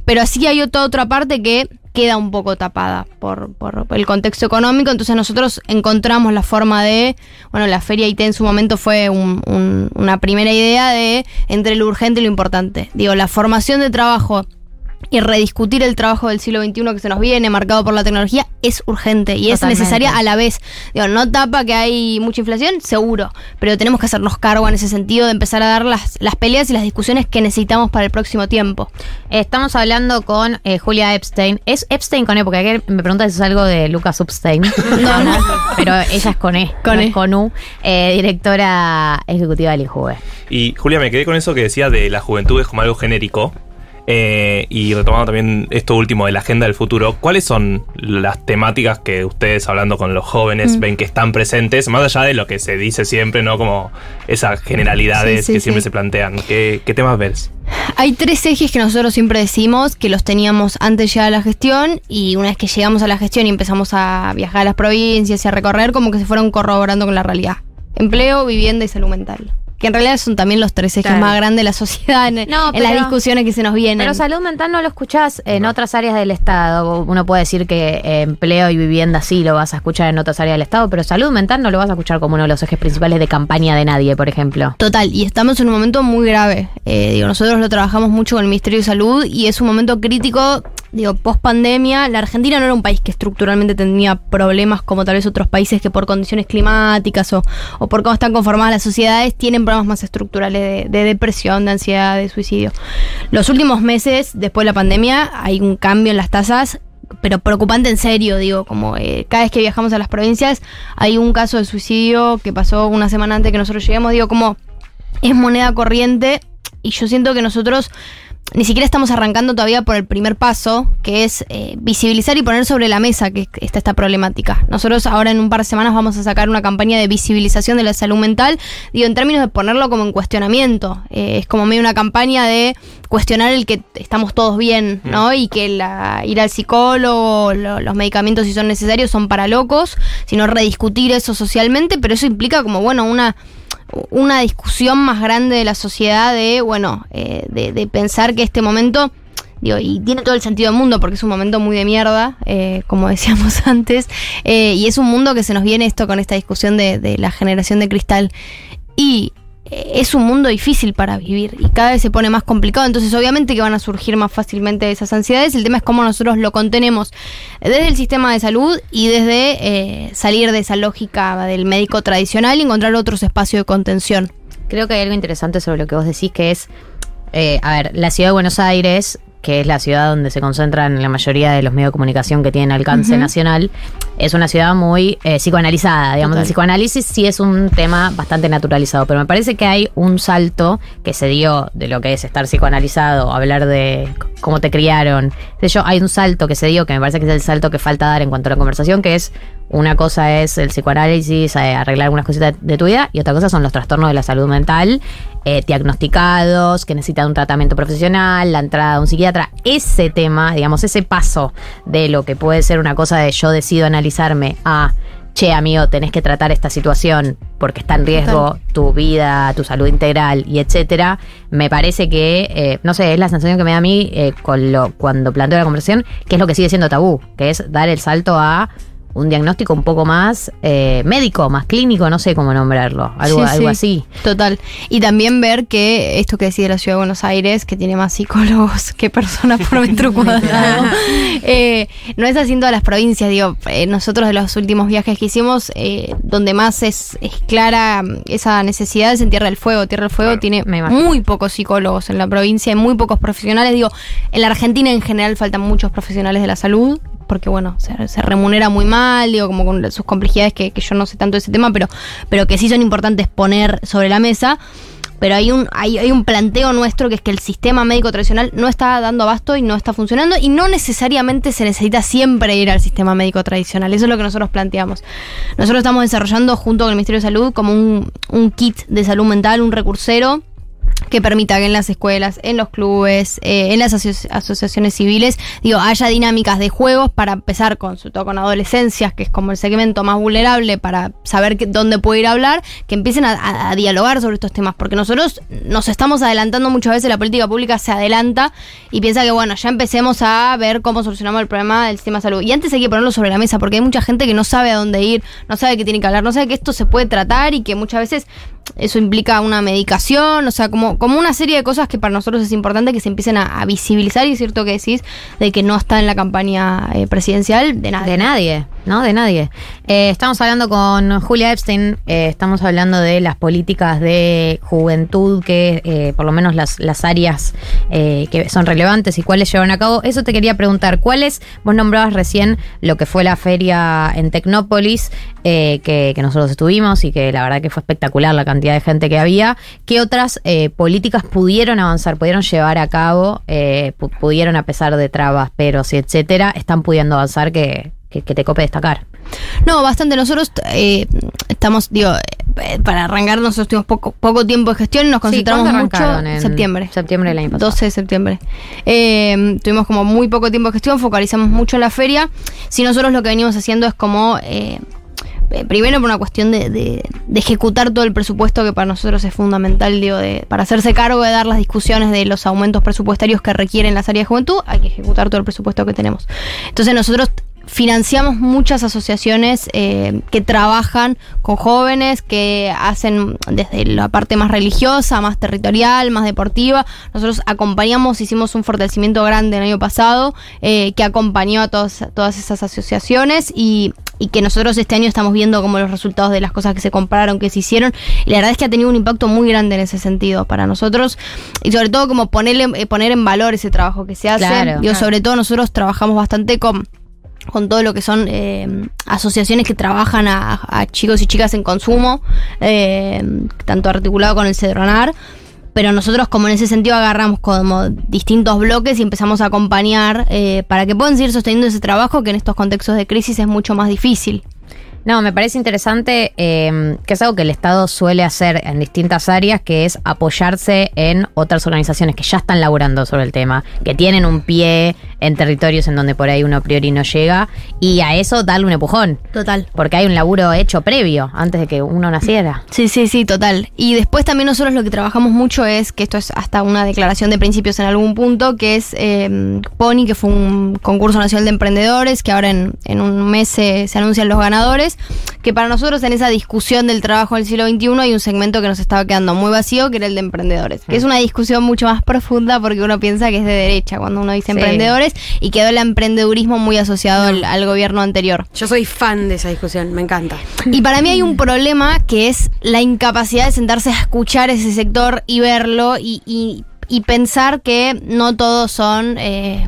pero sí hay otra, otra parte que queda un poco tapada por, por el contexto económico, entonces nosotros encontramos la forma de, bueno, la feria IT en su momento fue un- un- una primera idea de entre lo urgente y lo importante. Digo, la formación de trabajo y rediscutir el trabajo del siglo XXI que se nos viene, marcado por la tecnología, es urgente y es necesaria a la vez. Digo, no tapa que hay mucha inflación, seguro, pero tenemos que hacernos cargo en ese sentido de empezar a dar las, las peleas y las discusiones que necesitamos para el próximo tiempo. Estamos hablando con eh, Julia Epstein. ¿Es Epstein con E? Porque ayer me preguntas si es algo de Lucas Epstein. No, no. Pero ella es con E, Con no E. es con U. eh, directora ejecutiva del INJUVE. Y Julia, me quedé con eso que decía de la juventud es como algo genérico. Eh, y retomando también esto último de la agenda del futuro, ¿cuáles son las temáticas que ustedes hablando con los jóvenes Mm. ven que están presentes, más allá de lo que se dice siempre, ¿no? Como esas generalidades Sí, sí, que siempre se plantean. ¿Qué, qué temas ves? Hay tres ejes que nosotros siempre decimos que los teníamos antes de llegar a la gestión y una vez que llegamos a la gestión y empezamos a viajar a las provincias y a recorrer, como que se fueron corroborando con la realidad. Empleo, vivienda y salud mental. Que en realidad son también los tres ejes Claro. más grandes de la sociedad en, No, en las discusiones que se nos vienen. Pero salud mental no lo escuchás en otras áreas del Estado. Uno puede decir que eh, empleo y vivienda sí lo vas a escuchar en otras áreas del Estado, pero salud mental no lo vas a escuchar como uno de los ejes principales de campaña de nadie, por ejemplo. Total, y estamos en un momento muy grave. Eh, digo, nosotros lo trabajamos mucho con el Ministerio de Salud y es un momento crítico. Digo, post pandemia, la Argentina no era un país que estructuralmente tenía problemas como tal vez otros países que por condiciones climáticas o, o por cómo están conformadas las sociedades tienen problemas más estructurales de, de depresión, de ansiedad, de suicidio. Los últimos meses, después de la pandemia, hay un cambio en las tasas pero preocupante en serio, digo, como eh, cada vez que viajamos a las provincias hay un caso de suicidio que pasó una semana antes que nosotros lleguemos, digo, como es moneda corriente y yo siento que nosotros ni siquiera estamos arrancando todavía por el primer paso, que es eh, visibilizar y poner sobre la mesa que está esta problemática. Nosotros ahora en un par de semanas vamos a sacar una campaña de visibilización de la salud mental, digo, en términos de ponerlo como en cuestionamiento. Eh, es como medio una campaña de cuestionar el que estamos todos bien, ¿no? Y que la, ir al psicólogo, lo- los medicamentos si son necesarios son para locos, sino rediscutir eso socialmente, pero eso implica como, bueno, una una discusión más grande de la sociedad de, bueno, eh, de, pensar que este momento, digo, y tiene todo el sentido del mundo porque es un momento muy de mierda, eh, como decíamos antes, eh, y es un mundo que se nos viene esto con esta discusión de, de la generación de cristal. Y es un mundo difícil para vivir y cada vez se pone más complicado, entonces obviamente que van a surgir más fácilmente esas ansiedades, el tema es cómo nosotros lo contenemos desde el sistema de salud y desde eh, salir de esa lógica del médico tradicional y encontrar otros espacios de contención. Creo que hay algo interesante sobre lo que vos decís, que es, eh, a ver, la ciudad de Buenos Aires, que es la ciudad donde se concentran la mayoría de los medios de comunicación que tienen alcance nacional, es una ciudad muy eh, psicoanalizada. Digamos, Total. el psicoanálisis sí es un tema bastante naturalizado, pero me parece que hay un salto que se dio de lo que es estar psicoanalizado, hablar de cómo te criaron. De hecho, hay un salto que se dio que me parece que es el salto que falta dar en cuanto a la conversación, que es una cosa es el psicoanálisis, eh, arreglar algunas cositas de tu vida, y otra cosa son los trastornos de la salud mental, eh, diagnosticados, que necesitan un tratamiento profesional, la entrada de un psiquiatra. Ese tema, digamos, ese paso de lo que puede ser una cosa de yo decido analizarme a che, amigo, tenés que tratar esta situación porque está en riesgo tu vida, tu salud integral y etcétera, me parece que, eh, no sé, es la sensación que me da a mí eh, con lo, cuando planteo la conversación, que es lo que sigue siendo tabú, que es dar el salto a un diagnóstico un poco más eh, médico, más clínico, no sé cómo nombrarlo, algo, Sí, algo sí. así. Total. Y también ver que esto que decía de la ciudad de Buenos Aires, que tiene más psicólogos que personas por metro cuadrado, eh, no es así en todas las provincias. Digo, eh, nosotros de los últimos viajes que hicimos, eh, donde más es, es clara mm, esa necesidad es en Tierra del Fuego. Tierra del Fuego tiene muy pocos psicólogos en la provincia, y muy pocos profesionales. Digo, en la Argentina en general faltan muchos profesionales de la salud. Porque bueno, se, remunera muy mal, digo, como con sus complejidades que, que yo no sé tanto de ese tema, pero, pero que sí son importantes poner sobre la mesa. Pero hay un, hay, hay un planteo nuestro que es que el sistema médico tradicional no está dando abasto y no está funcionando y no necesariamente se necesita siempre ir al sistema médico tradicional. Eso es lo que nosotros planteamos. Nosotros estamos desarrollando junto con el Ministerio de Salud como un, un kit de salud mental, un recursero que permita que en las escuelas, en los clubes, eh, en las aso- asociaciones civiles, digo, haya dinámicas de juegos para empezar con, sobre todo con adolescencias, que es como el segmento más vulnerable para saber dónde puede ir a hablar, que empiecen a, a- dialogar sobre estos temas, porque nosotros nos estamos adelantando muchas veces, la política pública se adelanta y piensa que, bueno, ya empecemos a ver cómo solucionamos el problema del sistema de salud. Y antes hay que ponerlo sobre la mesa, porque hay mucha gente que no sabe a dónde ir, no sabe qué tiene que hablar, no sabe que esto se puede tratar y que muchas veces eso implica una medicación, o sea, como, una serie de cosas que para nosotros es importante que se empiecen a, visibilizar y es cierto que decís de que no está en la campaña eh, presidencial de nadie. De nadie. ¿no? De nadie. Eh, estamos hablando con Julia Epstein, eh, estamos hablando de las políticas de juventud, que por lo menos las, las áreas que son relevantes y cuáles llevan a cabo. Eso te quería preguntar, ¿cuáles? Vos nombrabas recién lo que fue la feria en Tecnópolis, eh, que, que nosotros estuvimos y que la verdad que fue espectacular la cantidad de gente que había. ¿Qué otras eh, políticas pudieron avanzar, pudieron llevar a cabo, eh, pu- pudieron a pesar de trabas, peros y etcétera, están pudiendo avanzar que, que, que te cope destacar? No, bastante. Nosotros estamos, digo, para arrancar, nosotros tuvimos poco, poco tiempo de gestión y nos concentramos ¿cuándo mucho? En septiembre. Septiembre del año pasado. 12 de septiembre. Eh, tuvimos como muy poco tiempo de gestión, focalizamos mucho en la feria. Si nosotros lo que venimos haciendo es como. eh, primero por una cuestión de, de- de ejecutar todo el presupuesto que para nosotros es fundamental, digo, de, para hacerse cargo de dar las discusiones de los aumentos presupuestarios que requieren las áreas de juventud, hay que ejecutar todo el presupuesto que tenemos. Entonces nosotros financiamos muchas asociaciones eh, que trabajan con jóvenes, que hacen desde la parte más religiosa, más territorial, más deportiva. Nosotros acompañamos, hicimos un fortalecimiento grande el año pasado eh, que acompañó a todas, todas esas asociaciones y, y que nosotros este año estamos viendo como los resultados de las cosas que se compraron, que se hicieron. Y la verdad es que ha tenido un impacto muy grande en ese sentido para nosotros y sobre todo como ponerle, eh, poner en valor ese trabajo que se hace. Claro. Digo, Claro. sobre todo nosotros trabajamos bastante con con todo lo que son eh, asociaciones que trabajan a, chicos y chicas en consumo, eh, tanto articulado con el Cedronar. Pero nosotros como en ese sentido agarramos como distintos bloques y empezamos a acompañar eh, para que puedan seguir sosteniendo ese trabajo que en estos contextos de crisis es mucho más difícil. No, me parece interesante eh, que es algo que el Estado suele hacer en distintas áreas, que es apoyarse en otras organizaciones que ya están laburando sobre el tema, que tienen un pie en territorios en donde por ahí uno a priori no llega, y a eso darle un empujón. Total. Porque hay un laburo hecho previo, antes de que uno naciera. Sí, sí, sí, total. Y después también nosotros lo que trabajamos mucho es, que esto es hasta una declaración de principios en algún punto, que es eh, Pony, que fue un concurso nacional de emprendedores, que ahora en, en un mes se, se anuncian los ganadores, que para nosotros en esa discusión del trabajo del siglo XXI hay un segmento que nos estaba quedando muy vacío, que era el de emprendedores, que es una discusión mucho más profunda porque uno piensa que es de derecha cuando uno dice Sí. emprendedores y quedó el emprendedurismo muy asociado al, al gobierno anterior. Yo soy fan de esa discusión, me encanta. Y para mí hay un problema que es la incapacidad de sentarse a escuchar ese sector y verlo y, y- y pensar que no todos son... Eh,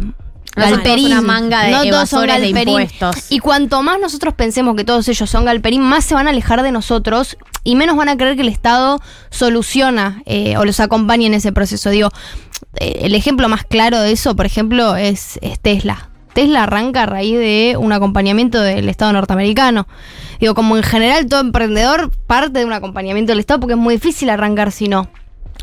galperín. una manga de no todos son de galperín. impuestos. Y cuanto más nosotros pensemos que todos ellos son galperín, más se van a alejar de nosotros y menos van a creer que el Estado soluciona eh, o los acompaña en ese proceso. Digo, eh, el ejemplo más claro de eso, por ejemplo, es, es Tesla. Tesla arranca a raíz de un acompañamiento del Estado norteamericano. Digo, como en general todo emprendedor parte de un acompañamiento del Estado porque es muy difícil arrancar si no.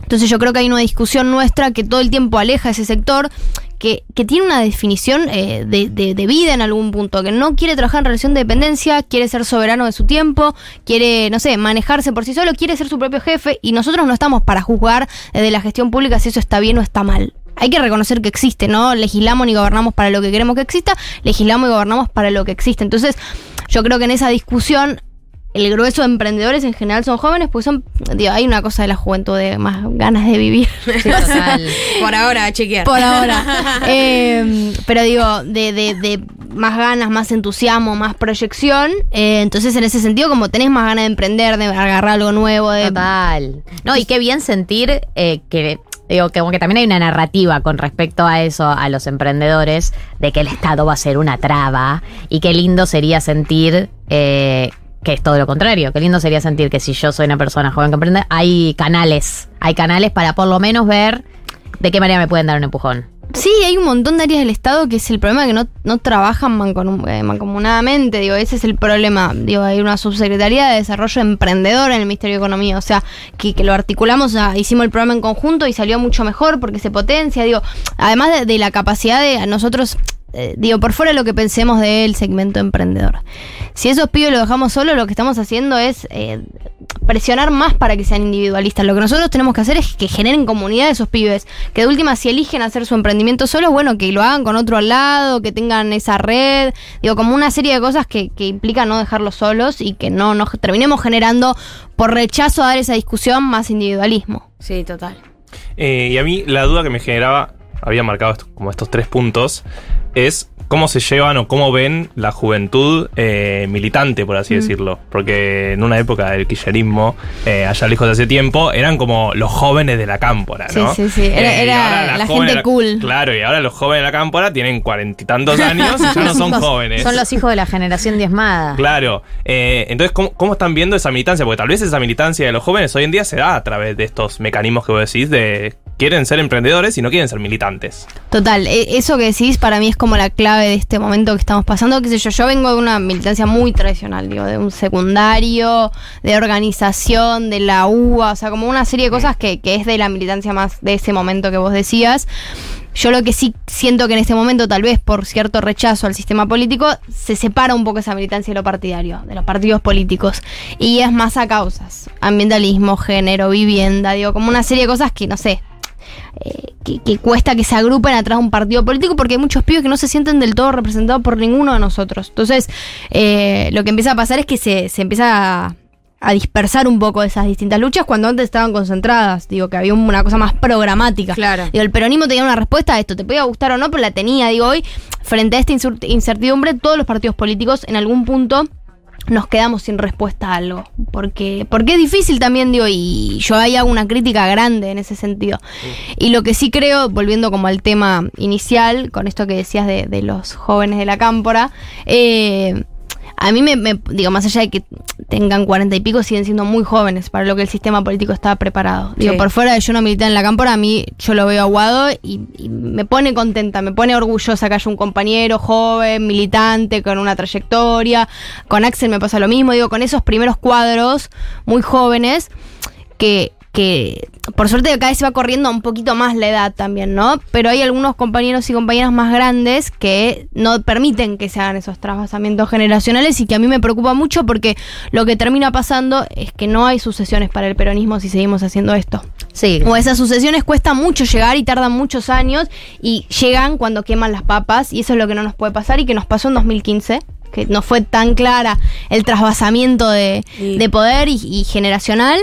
Entonces yo creo que hay una discusión nuestra que todo el tiempo aleja ese sector, que, tiene una definición eh, de, de- de vida en algún punto, que no quiere trabajar en relación de dependencia, quiere ser soberano de su tiempo, quiere, no sé, manejarse por sí solo, quiere ser su propio jefe y nosotros no estamos para juzgar desde la gestión pública si eso está bien o está mal. Hay que reconocer que existe, ¿no? Legislamos ni gobernamos para lo que queremos que exista, legislamos y gobernamos para lo que existe. Entonces, yo creo que en esa discusión el grueso de emprendedores en general son jóvenes, pues son, digo, hay una cosa de la juventud de más ganas de vivir. Por ahora, chequear. Por ahora. Eh, pero digo, de, de- de más ganas, más entusiasmo, más proyección. eh, entonces, en ese sentido, como tenés más ganas de emprender, de agarrar algo nuevo, de. Total. No, y qué bien sentir eh, que. Digo, que como que también hay una narrativa con respecto a eso, a los emprendedores, de que el Estado va a ser una traba. Y qué lindo sería sentir eh, que es todo lo contrario. Qué lindo sería sentir que si yo soy una persona joven que emprende, hay canales. Hay canales para por lo menos ver de qué manera me pueden dar un empujón. Sí, hay un montón de áreas del Estado que es el problema que no, no trabajan eh, mancomunadamente, digo, ese es el problema. Digo, hay una subsecretaría de desarrollo emprendedor en el Ministerio de Economía, o sea, que, que lo articulamos, o sea, hicimos el programa en conjunto y salió mucho mejor porque se potencia, digo, además de, de la capacidad de nosotros, eh, digo, por fuera de lo que pensemos del segmento emprendedor. Si esos pibes los dejamos solos, lo que estamos haciendo es eh, presionar más para que sean individualistas. Lo que nosotros tenemos que hacer es que generen comunidad esos pibes. Que de última, si eligen hacer su emprendimiento solos, bueno, que lo hagan con otro al lado, que tengan esa red. Digo, como una serie de cosas que, que implican no dejarlos solos y que no nos terminemos generando, por rechazo a dar esa discusión, más individualismo. Sí, total. Eh, y a mí la duda que me generaba, había marcado esto- como estos tres puntos, es cómo se llevan o cómo ven la juventud eh, militante, por así Mm. decirlo. Porque en una época del kirchnerismo, eh, allá lejos de hace tiempo, eran como los jóvenes de la cámpora, Sí, ¿no? sí, sí. Era, Eh, y era ahora la gente la- cool. Claro, y ahora los jóvenes de la cámpora tienen cuarenta y tantos años y ya no son jóvenes. Son los hijos de la generación diezmada. Claro. Eh, entonces, ¿cómo, cómo están viendo esa militancia? Porque tal vez esa militancia de los jóvenes hoy en día se da a través de estos mecanismos que vos decís de quieren ser emprendedores y no quieren ser militantes. Total, e- eso que decís para mí es como la clave de este momento que estamos pasando. Qué sé yo, yo vengo de una militancia muy tradicional, digo, de un secundario, de organización, de la UBA, o sea, como una serie de cosas que, que es de la militancia más de ese momento que vos decías. Yo lo que sí siento que en este momento, tal vez por cierto rechazo al sistema político, se separa un poco esa militancia de lo partidario, de los partidos políticos. Y es más a causas. Ambientalismo, género, vivienda, digo, como una serie de cosas que, no sé, eh, que, que cuesta que se agrupen atrás de un partido político porque hay muchos pibes que no se sienten del todo representados por ninguno de nosotros. Entonces, eh, lo que empieza a pasar es que se, se empieza a, a dispersar un poco esas distintas luchas cuando antes estaban concentradas. Digo, que había una cosa más programática. Claro. Digo, el peronismo tenía una respuesta a esto, te podía gustar o no, pero la tenía. Digo, hoy, frente a esta incertidumbre, todos los partidos políticos en algún punto nos quedamos sin respuesta a algo. Porque, porque es difícil también, digo, y yo ahí hago una crítica grande en ese sentido. Y lo que sí creo, volviendo como al tema inicial, con esto que decías de, de los jóvenes de la cámpora, eh, a mí me, me- digo, más allá de que tengan cuarenta y pico, siguen siendo muy jóvenes para lo que el sistema político está preparado. Digo, Sí. por fuera de yo no militar en la cámpora, a mí yo lo veo aguado y, y me pone contenta, me pone orgullosa que haya un compañero joven, militante, con una trayectoria. Con Axel me pasa lo mismo, digo, con esos primeros cuadros muy jóvenes que, que por suerte cada vez se va corriendo un poquito más la edad también, ¿no? Pero hay algunos compañeros y compañeras más grandes que no permiten que se hagan esos trasvasamientos generacionales y que a mí me preocupa mucho porque lo que termina pasando es que no hay sucesiones para el peronismo si seguimos haciendo esto. Sí. O esas sucesiones cuesta mucho llegar y tardan muchos años y llegan cuando queman las papas y eso es lo que no nos puede pasar y que nos pasó en 2015 que no fue tan clara el trasvasamiento de, de poder y, y generacional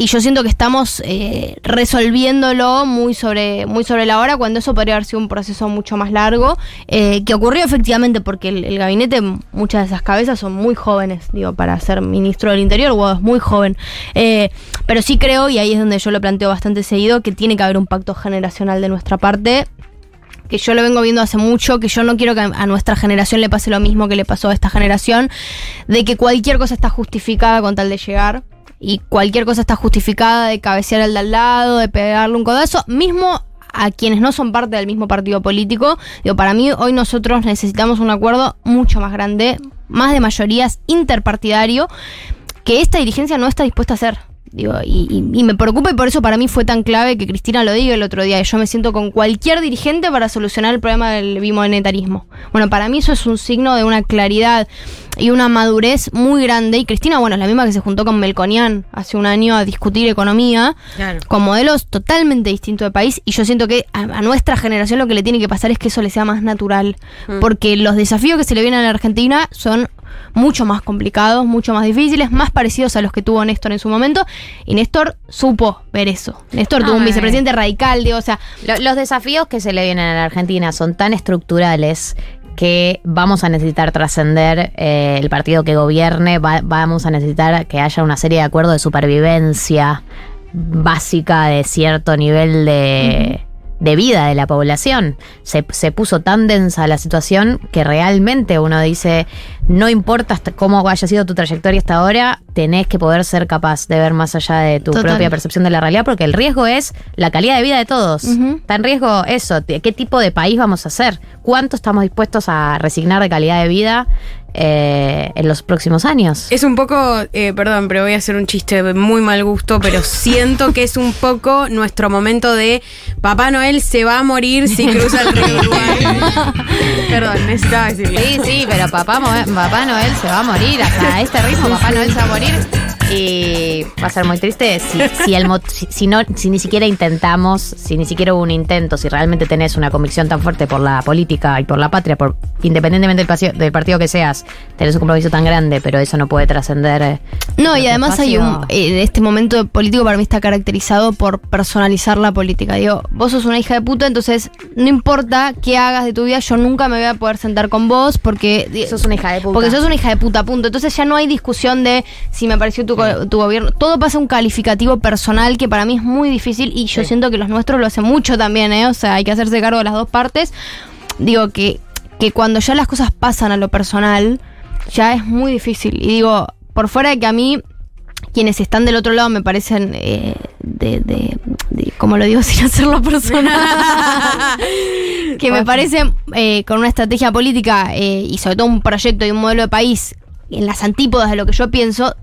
y yo siento que estamos eh, resolviéndolo muy sobre, muy sobre la hora, cuando eso podría haber sido un proceso mucho más largo, eh, que ocurrió efectivamente porque el, gabinete, muchas de esas cabezas son muy jóvenes, digo, para ser ministro del Interior, Guado es muy joven. Eh, pero sí creo, y ahí es donde yo lo planteo bastante seguido, que tiene que haber un pacto generacional de nuestra parte que yo lo vengo viendo hace mucho, que yo no quiero que a nuestra generación le pase lo mismo que le pasó a esta generación, de que cualquier cosa está justificada con tal de llegar, y cualquier cosa está justificada de cabecear al de al lado, de pegarle un codazo, mismo a quienes no son parte del mismo partido político. Digo, para mí hoy nosotros necesitamos un acuerdo mucho más grande, más de mayorías interpartidario, que esta dirigencia no está dispuesta a hacer. Digo, y, y- y me preocupa y por eso para mí fue tan clave que Cristina lo diga el otro día. Yo me siento con cualquier dirigente para solucionar el problema del bimonetarismo. Bueno, para mí eso es un signo de una claridad y una madurez muy grande. Y Cristina, bueno, es la misma que se juntó con Melconian hace un año a discutir economía Claro. con modelos totalmente distintos de país y yo siento que a, a nuestra generación lo que le tiene que pasar es que eso le sea más natural Mm. porque los desafíos que se le vienen a la Argentina son mucho más complicados, mucho más difíciles, más parecidos a los que tuvo Néstor en su momento y Néstor supo ver eso. Néstor tuvo un vicepresidente radical, digo, o sea, Lo- los desafíos que se le vienen a la Argentina son tan estructurales que vamos a necesitar trascender eh, el partido que gobierne, va- vamos a necesitar que haya una serie de acuerdos de supervivencia básica de cierto nivel de, de vida de la población. Se, se puso tan densa la situación que realmente uno dice, no importa hasta cómo haya sido tu trayectoria hasta ahora, tenés que poder ser capaz de ver más allá de tu Total. propia percepción de la realidad, porque el riesgo es la calidad de vida de todos. Está en riesgo eso, qué tipo de país vamos a hacer, cuánto estamos dispuestos a resignar de calidad de vida eh, en los próximos años. Es un poco, eh, perdón, pero voy a hacer un chiste de muy mal gusto, pero siento que es un poco nuestro momento de Papá Noel se va a morir si cruza el río Uruguay. perdón, necesitaba decirlo. Sí, sí, pero papá, papá Noel se va a morir. Hasta este ritmo, Papá Noel se va a morir. Y va a ser muy triste si, si, el, si, si no, si ni siquiera intentamos, si ni siquiera hubo un intento, si realmente tenés una convicción tan fuerte por la política y por la patria, por independientemente del, pasio- del partido que seas, tenés un compromiso tan grande, pero eso no puede trascender eh, No, y además hay un. eh, este momento político para mí está caracterizado por personalizar la política. Digo, vos sos una hija de puta, entonces no importa qué hagas de tu vida, yo nunca me voy a poder sentar con vos porque. Sos una hija de puta. Porque sos una hija de puta, punto. Entonces ya no hay discusión de si me pareció tu, tu gobierno. Todo pasa un calificativo personal que para mí es muy difícil y yo siento que los nuestros lo hacen mucho también, ¿eh? O sea, hay que hacerse cargo de las dos partes. Digo que, que cuando ya las cosas pasan a lo personal, ya es muy difícil. Y digo, por fuera de que a mí quienes están del otro lado me parecen eh, de, de, de- ¿cómo lo digo sin hacerlo personal? que me parecen eh, con una estrategia política eh, y sobre todo un proyecto y un modelo de país en las antípodas de lo que yo pienso.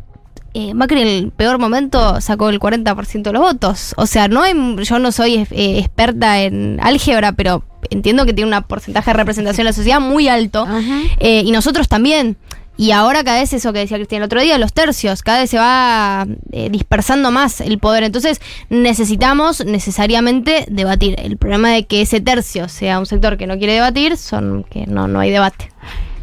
Eh, Macri en el peor momento sacó el 40% de los votos. O sea, no hay- yo no soy eh, experta en álgebra, pero entiendo que tiene un porcentaje de representación en la sociedad muy alto. Eh, y nosotros también. Y ahora cada vez eso que decía Cristian el otro día, los tercios, cada vez se va eh, dispersando más el poder. Entonces necesitamos necesariamente debatir. El problema de que ese tercio sea un sector que no quiere debatir son que no, no hay debate.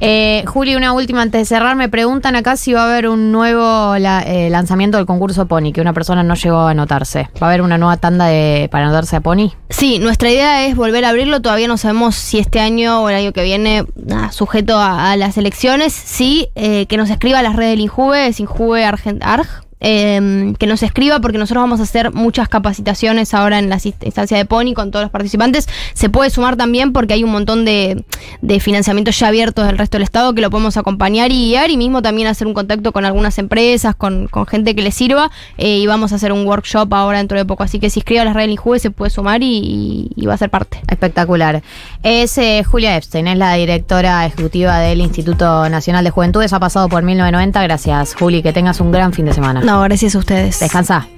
Eh, Juli, una última antes de cerrar. Me preguntan acá si va a haber un nuevo eh, lanzamiento del concurso Pony, que una persona no llegó a anotarse. ¿Va a haber una nueva tanda de, para anotarse a Pony? Sí, nuestra idea es volver a abrirlo. Todavía no sabemos si este año o el año que viene, sujeto a, a las elecciones. Sí, eh, que nos escriba a las redes del Injuve, es Injuve Argent Arg. Eh, que nos escriba porque nosotros vamos a hacer muchas capacitaciones ahora en la instancia de Pony con todos los participantes. Se puede sumar también porque hay un montón de, de financiamientos ya abiertos del resto del Estado que lo podemos acompañar y guiar y mismo también hacer un contacto con algunas empresas, con, con gente que les sirva eh, y vamos a hacer un workshop ahora dentro de poco. Así que si escribe a las redes del se puede sumar y va a ser parte. Espectacular. Es eh, Julia Epstein, es la directora ejecutiva del Instituto Nacional de Juventudes. Ha pasado por 1990. Gracias, Juli. Que tengas un gran fin de semana. No, gracias a ustedes. Descansa.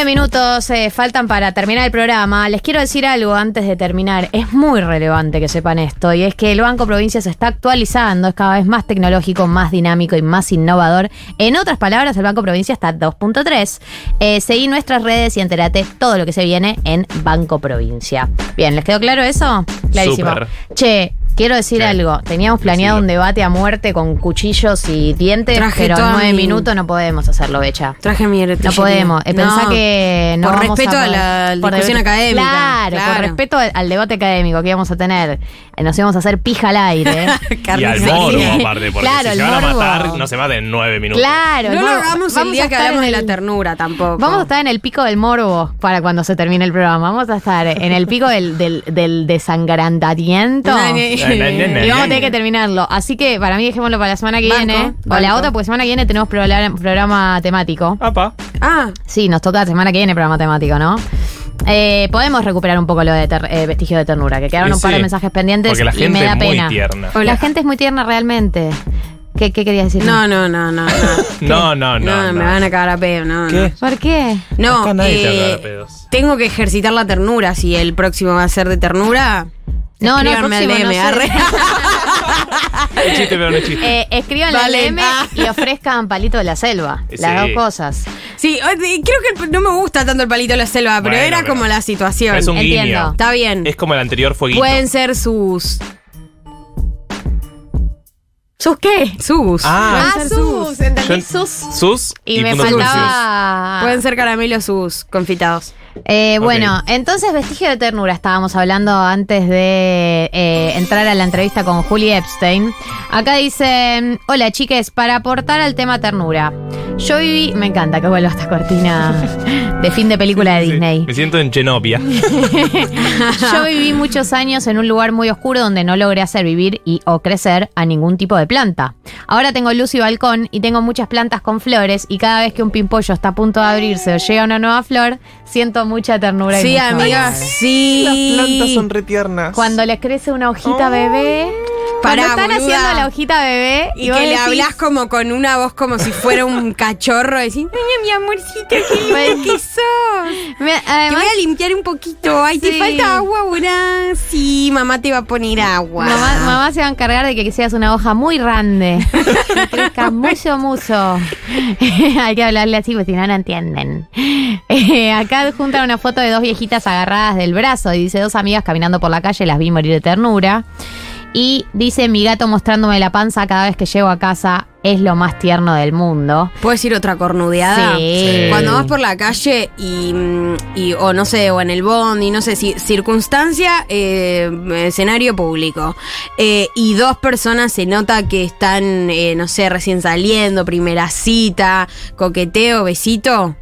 Nueve minutos eh, faltan para terminar el programa. Les quiero decir algo antes de terminar. Es muy relevante que sepan esto y es que el Banco Provincia se está actualizando, es cada vez más tecnológico, más dinámico y más innovador. En otras palabras, el Banco Provincia está 2.3. Eh, seguí nuestras redes y entérate todo lo que se viene en Banco Provincia. Bien, ¿les quedó claro eso? Clarísimo. Súper. Che, quiero decir algo. Teníamos planeado un debate a muerte con cuchillos y dientes, Traje pero en nueve mi- minutos no podemos hacerlo, Becha. Traje mi No podemos. Eh, pensá que no Por vamos respeto a, la por discusión debate- académica. Claro, por respeto al, debate académico que íbamos a tener. Eh, Nos íbamos a hacer pija al aire. Y al morbo, aparte, porque Claro, si el se van a matar, no se maten en nueve minutos. Claro, No el lo hagamos el Vamos día a que hablamos en de el- la ternura tampoco. Vamos a estar en el pico del morbo para cuando se termine el programa. Vamos a estar en el pico del, del, del desangrantamiento. Y vamos a tener que terminarlo. Así que para mí dejémoslo para la semana que Banco, viene. O la banco. otra, porque semana que viene tenemos programa, programa temático. Ah, Sí, nos toca la semana que viene programa temático, ¿no? Eh, podemos recuperar un poco lo de ter- eh, vestigio de ternura, que quedaron Sí, un par de sí. mensajes pendientes Porque la y gente me da es muy pena. tierna. La gente es muy tierna realmente. ¿Qué, qué querías decir? No, no, no, no. No, No, no, no. me van a cagar a pedo, no, ¿Qué? ¿Por qué? no. Acá nadie te eh, pedos. tengo que ejercitar la ternura. Si el próximo va a ser de ternura, No, no, al próximo no DM, sé. arre. Un chiste, pero no es chiste. Eh, escriban Vale. al DM Ah. y ofrezcan palito de la selva. Sí. Las dos cosas. Sí, creo que no me gusta tanto el palito de la selva, pero Bueno, era pero- como la situación. Es un Entiendo. guiño. Está bien. Es como el anterior fueguito. Pueden ser sus. ¿Sus qué? Sus. Ah. Ser sus. Entendí sus. Sus Y, me faltaba. Pueden ser caramelos sus confitados. Eh. Bueno, entonces vestigio de ternura estábamos hablando antes de eh, entrar a la entrevista con Julie Epstein. Acá dice, hola chiques, para aportar al tema ternura. Yo viví, me encanta que vuelva esta cortina de fin de película de Disney. Me siento en Chenopia. Yo viví muchos años en un lugar muy oscuro donde no logré hacer vivir y o crecer a ningún tipo de planta. Ahora tengo luz y balcón y tengo muchas plantas con flores y cada vez que un pimpollo está a punto de abrirse o llega una nueva flor, siento mucha ternura. y Sí, mucho amiga, amor. sí. retiernas. Cuando les crece una hojita bebé, Pará, Cuando están boluda. haciendo la hojita bebé Y, que le hablas como con una voz como si fuera un cachorro. Decís, ay, mi amorcito, qué lindo que sos. Me- Te además- voy a limpiar un poquito. Ay, ¿te Sí. falta agua, ahora? Sí, mamá te va a poner agua. Mamá, mamá se va a encargar de que seas una hoja muy grande. Que crezca mucho, mucho. Hay que hablarle así, porque si no, no entienden. Eh, acá juntan una foto de dos viejitas agarradas del brazo. Y dice, dos amigas caminando por la calle, las vi morir de ternura. Y dice, mi gato mostrándome la panza cada vez que llego a casa es lo más tierno del mundo. ¿Puedo decir otra cornudeada? Sí. Cuando vas por la calle y, y- o no sé, o en el bond, y no sé si circunstancia, eh, escenario público, eh, y dos personas se nota que están, eh, no sé, recién saliendo, primera cita, coqueteo, besito.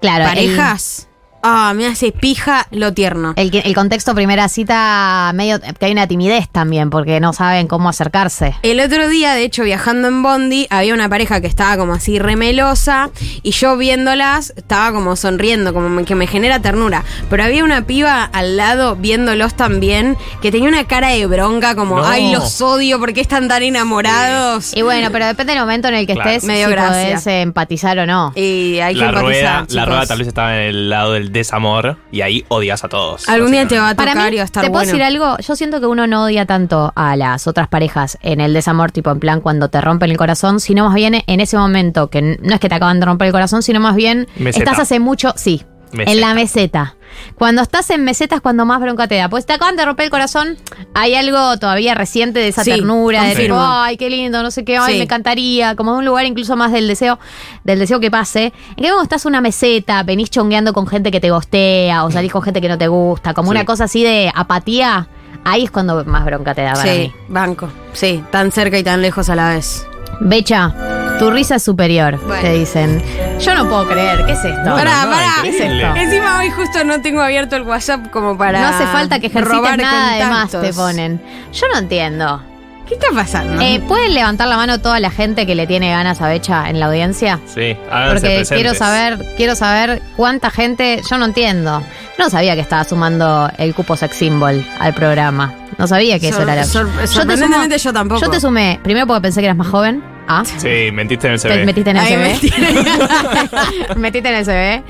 Claro, Parejas. Ah, me hace pija lo tierno. El, que- el contexto primera cita, medio que hay una timidez también, porque no saben cómo acercarse. El otro día, de hecho, viajando en Bondi, había una pareja que estaba como así remelosa y yo viéndolas estaba como sonriendo, como me- que me genera ternura. Pero había una piba al lado viéndolos también que tenía una cara de bronca, como, No. ay, los odio, ¿por qué están tan enamorados? Y bueno, pero depende del momento en el que Claro. estés, Medio si gracia. podés eh, empatizar o no. Y hay que La rueda, la chicos. rueda tal vez estaba en el lado del desamor y ahí odias a todos. Algún día te va a Para tocar mí, y va a estar ¿te puedo bueno. decir algo? Yo siento que uno no odia tanto a las otras parejas en el desamor, tipo en plan cuando te rompen el corazón, sino más bien en ese momento, que no es que te acaban de romper el corazón, sino más bien Meseta. estás hace mucho, sí, Meseta. en la meseta. Cuando estás en meseta es cuando más bronca te da. Pues te acaban de romper el corazón, hay algo todavía reciente de esa Sí, ternura, de confirmo. ay, qué lindo, no sé qué, ay, Sí. me encantaría, como de un lugar incluso más del deseo, del deseo que pase. En cambio, cuando estás en una meseta, venís chongueando con gente que te gostea, o salís con gente que no te gusta, como Sí. una cosa así de apatía, ahí es cuando más bronca te da para Sí, mí. banco. Sí, tan cerca y tan lejos a la vez. Becha, tu risa es superior, Bueno. te dicen. Yo no puedo creer, ¿qué es esto? pará, pará. ¿Qué es esto? Encima hoy justo no tengo abierto el WhatsApp como para. no hace falta que ejercites robar nada de más, te ponen. Yo no entiendo. ¿Qué está pasando? Eh, ¿Pueden levantar la mano toda la gente que le tiene ganas a Becha en la audiencia? Sí, háganse Porque presentes. quiero saber, quiero saber cuánta gente, yo no entiendo. Yo no sabía que estaba sumando el cupo sex symbol al programa. No sabía que eso era la. sor- Yo te sorprendentemente yo tampoco. Yo te sumé, primero porque pensé que eras más joven. Ah. Sí, mentiste en el Te CV. metiste en el Ay, CV. metiste en el CV.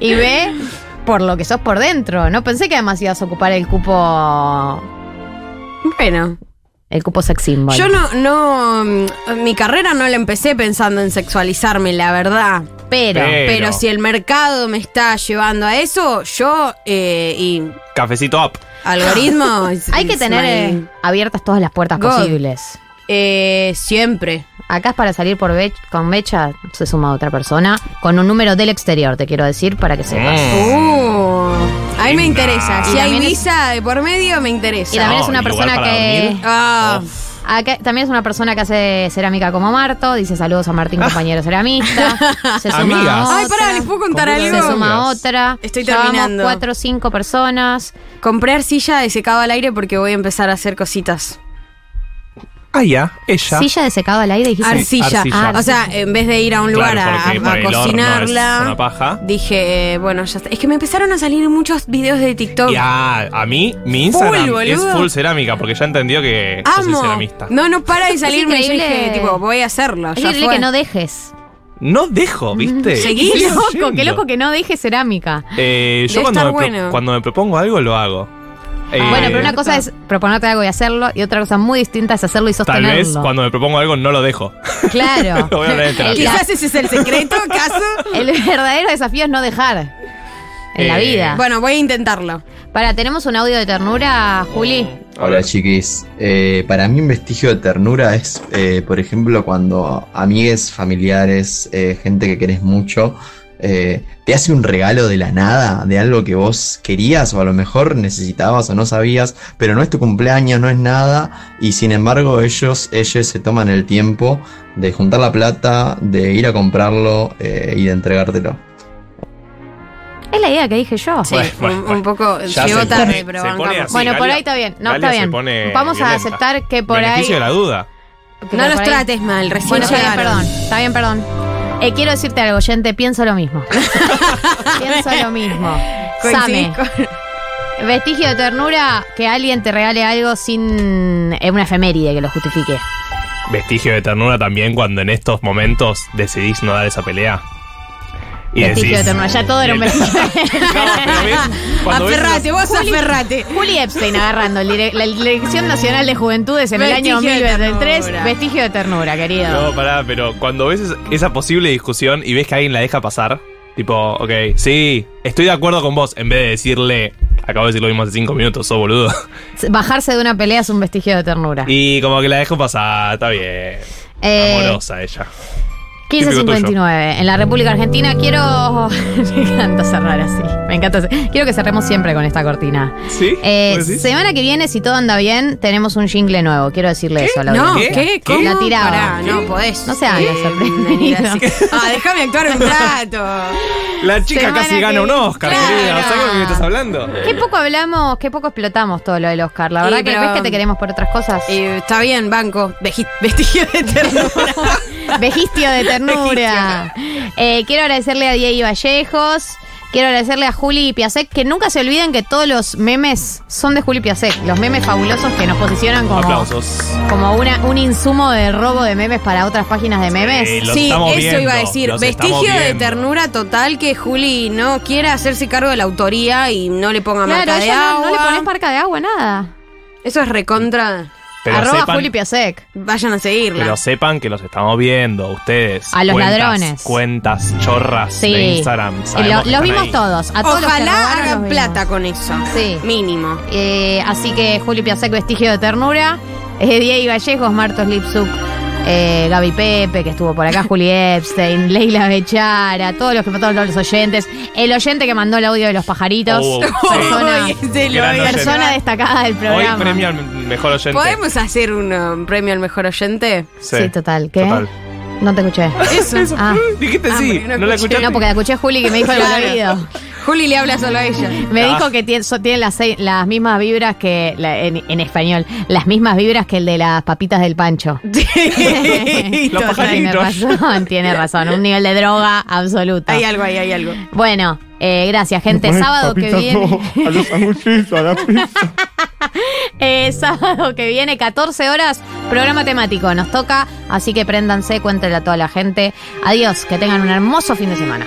Y ve por lo que sos por dentro. No pensé que además ibas a ocupar el cupo. Bueno. El cupo sex symbol. Yo no, no, mm, mi carrera no la empecé pensando en sexualizarme, la verdad. Pero, Pero. pero si el mercado me está llevando a eso, yo eh, y Cafecito up. algoritmo. is- Hay que tener my eh, abiertas todas las puertas God. posibles. Eh, siempre. Acá es para salir por Bech- con Becha, se suma otra persona, con un número del exterior, te quiero decir, para que sepas. Uh, a mí me interesa. Y Si hay visa de por medio, me interesa. Y también No, es una ¿y lugar persona que... Ah, Acá, también es una persona que hace cerámica como Marto, dice saludos a Martín, compañero ceramista. Se suma Amigas. otra, Ay, pará, ¿les puedo contar ¿Cómo algo? Se suma Amigas. otra. Estoy Ya vamos terminando. cuatro o cinco personas. compré arcilla de secado al aire porque voy a empezar a hacer cositas. Ah, ella. Silla de secado al aire, dijiste. Arcilla. arcilla. O sea, en vez de ir a un lugar Claro, a- cocinarla, es una paja. dije, eh, bueno, ya está. Es que me empezaron a salir muchos videos de TikTok. Ya, a mí, mi Instagram Full, es full cerámica porque ya entendió que yo soy Amo. ceramista. No, no para de salirme. Yo increíble. dije, tipo, voy a hacerlo. Es fue. que no dejes. No dejo, ¿viste? Seguí. Loco, qué loco que no dejes cerámica. Eh, yo cuando me, bueno. cuando me propongo algo, lo hago. Eh, bueno, pero una cosa es proponerte algo y hacerlo, y otra cosa muy distinta es hacerlo y Tal sostenerlo. vez cuando me propongo algo no lo dejo. Claro. Lo voy a. Quizás ese es el secreto, ¿acaso? El verdadero desafío es no dejar en la Eh, vida. Bueno, voy a intentarlo. Para, ¿tenemos un audio de ternura, Juli? Hola chiquis, Eh, para mí un vestigio de ternura es, eh, por ejemplo, cuando amigues, familiares, eh, gente que querés mucho, eh, te hace un regalo de la nada, de algo que vos querías o a lo mejor necesitabas o no sabías, pero no es tu cumpleaños, no es nada, y sin embargo ellos, ellos se toman el tiempo de juntar la plata, de ir a comprarlo eh, y de entregártelo. Es la idea que dije yo. Sí, Bueno, bueno, un, un poco Ya llegó se tarde, pone- pero así. bueno, por ahí está bien. No, Galia está bien. Vamos a aceptar que por Beneficio ahí. de la duda. No los ahí- trates mal, recién Bueno, está bien, llegaron. perdón. Está bien, perdón. Eh, quiero decirte algo, oyente, pienso lo mismo. pienso lo mismo. Same. con- Vestigio de ternura, que alguien te regale algo sin eh, una efeméride que lo justifique. Vestigio de ternura también cuando en estos momentos decidís no dar esa pelea. Y vestigio decís- de ternura, ya todo era un vestigio. cuando ves Aferrate, vos Juli- aferrate. Juli Epstein agarrando la Dirección Nacional de Juventudes en el año Vestigio de 2023. ternura. Vestigio de ternura, querido. No, pará, pero cuando ves es- esa posible discusión y ves que alguien la deja pasar, tipo, ok, sí, estoy de acuerdo con vos, en vez de decirle, acabo de decir lo mismo hace cinco minutos, sos boludo. Bajarse de una pelea es un vestigio de ternura. Y como que la dejo pasar, está bien. Eh, Amorosa ella. Típico 1559. En la República Argentina quiero. me encanta cerrar así. Me encanta. Quiero que cerremos siempre con esta cortina. ¿Sí? Eh, semana que viene, si todo anda bien, tenemos un jingle nuevo. Quiero decirle eso a la No, audiencia. ¿qué? ¿Cómo? La tiraba. Pará, no podés. No se haga sorprendido. Ah, déjame actuar un rato. La chica Semana casi que gana un. Oscar, Claro. querida. ¿Sabes de qué me estás hablando? Qué poco hablamos, qué poco explotamos todo lo del Oscar. La verdad que pero- ves que te queremos por otras cosas. Está bien, banco. Vestigio de ternura. Vejistio de ternura. Eh, quiero agradecerle a Diego Vallejos. Quiero agradecerle a Juli Piasek, que nunca se olviden que todos los memes son de Juli Piasek. Los memes fabulosos que nos posicionan como, Aplausos. como una, un insumo de robo de memes para otras páginas de memes. Sí, los Sí, estamos eso viendo, iba a decir. Vestigio de ternura total que Juli no quiera hacerse cargo de la autoría y no le ponga Claro, marca de ella no, agua. no le pones marca de agua, nada. Eso es recontra. Pero Arroba sepan- Juli Piasek. Vayan a seguirla. Pero sepan que los estamos viendo, ustedes. A los Cuentas- ladrones. Cuentas chorras Sí. de Instagram. Lo- los vimos ahí. todos. A todos los que Ojalá robaron hagan los plata con eso. Sí. Mínimo. Eh, así que Juli Piasek, vestigio de ternura. Eh, Diego Vallejos, Martos Lipsuk, eh, Gaby Pepe, que estuvo por acá, Juli Epstein, Leila Bechara, todos los que todos los oyentes. El oyente que mandó el audio de los pajaritos. Oh, persona, sí. Destacada del Hoy programa. premio al mejor oyente. ¿Podemos hacer un um, premio al mejor oyente? Sí, total. ¿Qué? Total. No te escuché. Eso. Ah. Dijiste Ah, sí, no no la escuché. No, porque la escuché a Juli que me dijo Claro. oído. Juli le habla solo a ella. Me Ah. dijo que tiene, so- tiene las, mismas vibras que, la- en, en español, las mismas vibras que el de las papitas del pancho. Los tiene razón, tiene razón. Un nivel de droga absoluto. Hay algo ahí, hay algo. Bueno, eh, gracias, gente. Sábado que viene. A los a la pizza. Eh, sábado que viene, 14 horas, programa temático. Nos toca, así que préndanse, cuéntenle a toda la gente. Adiós, que tengan un hermoso fin de semana.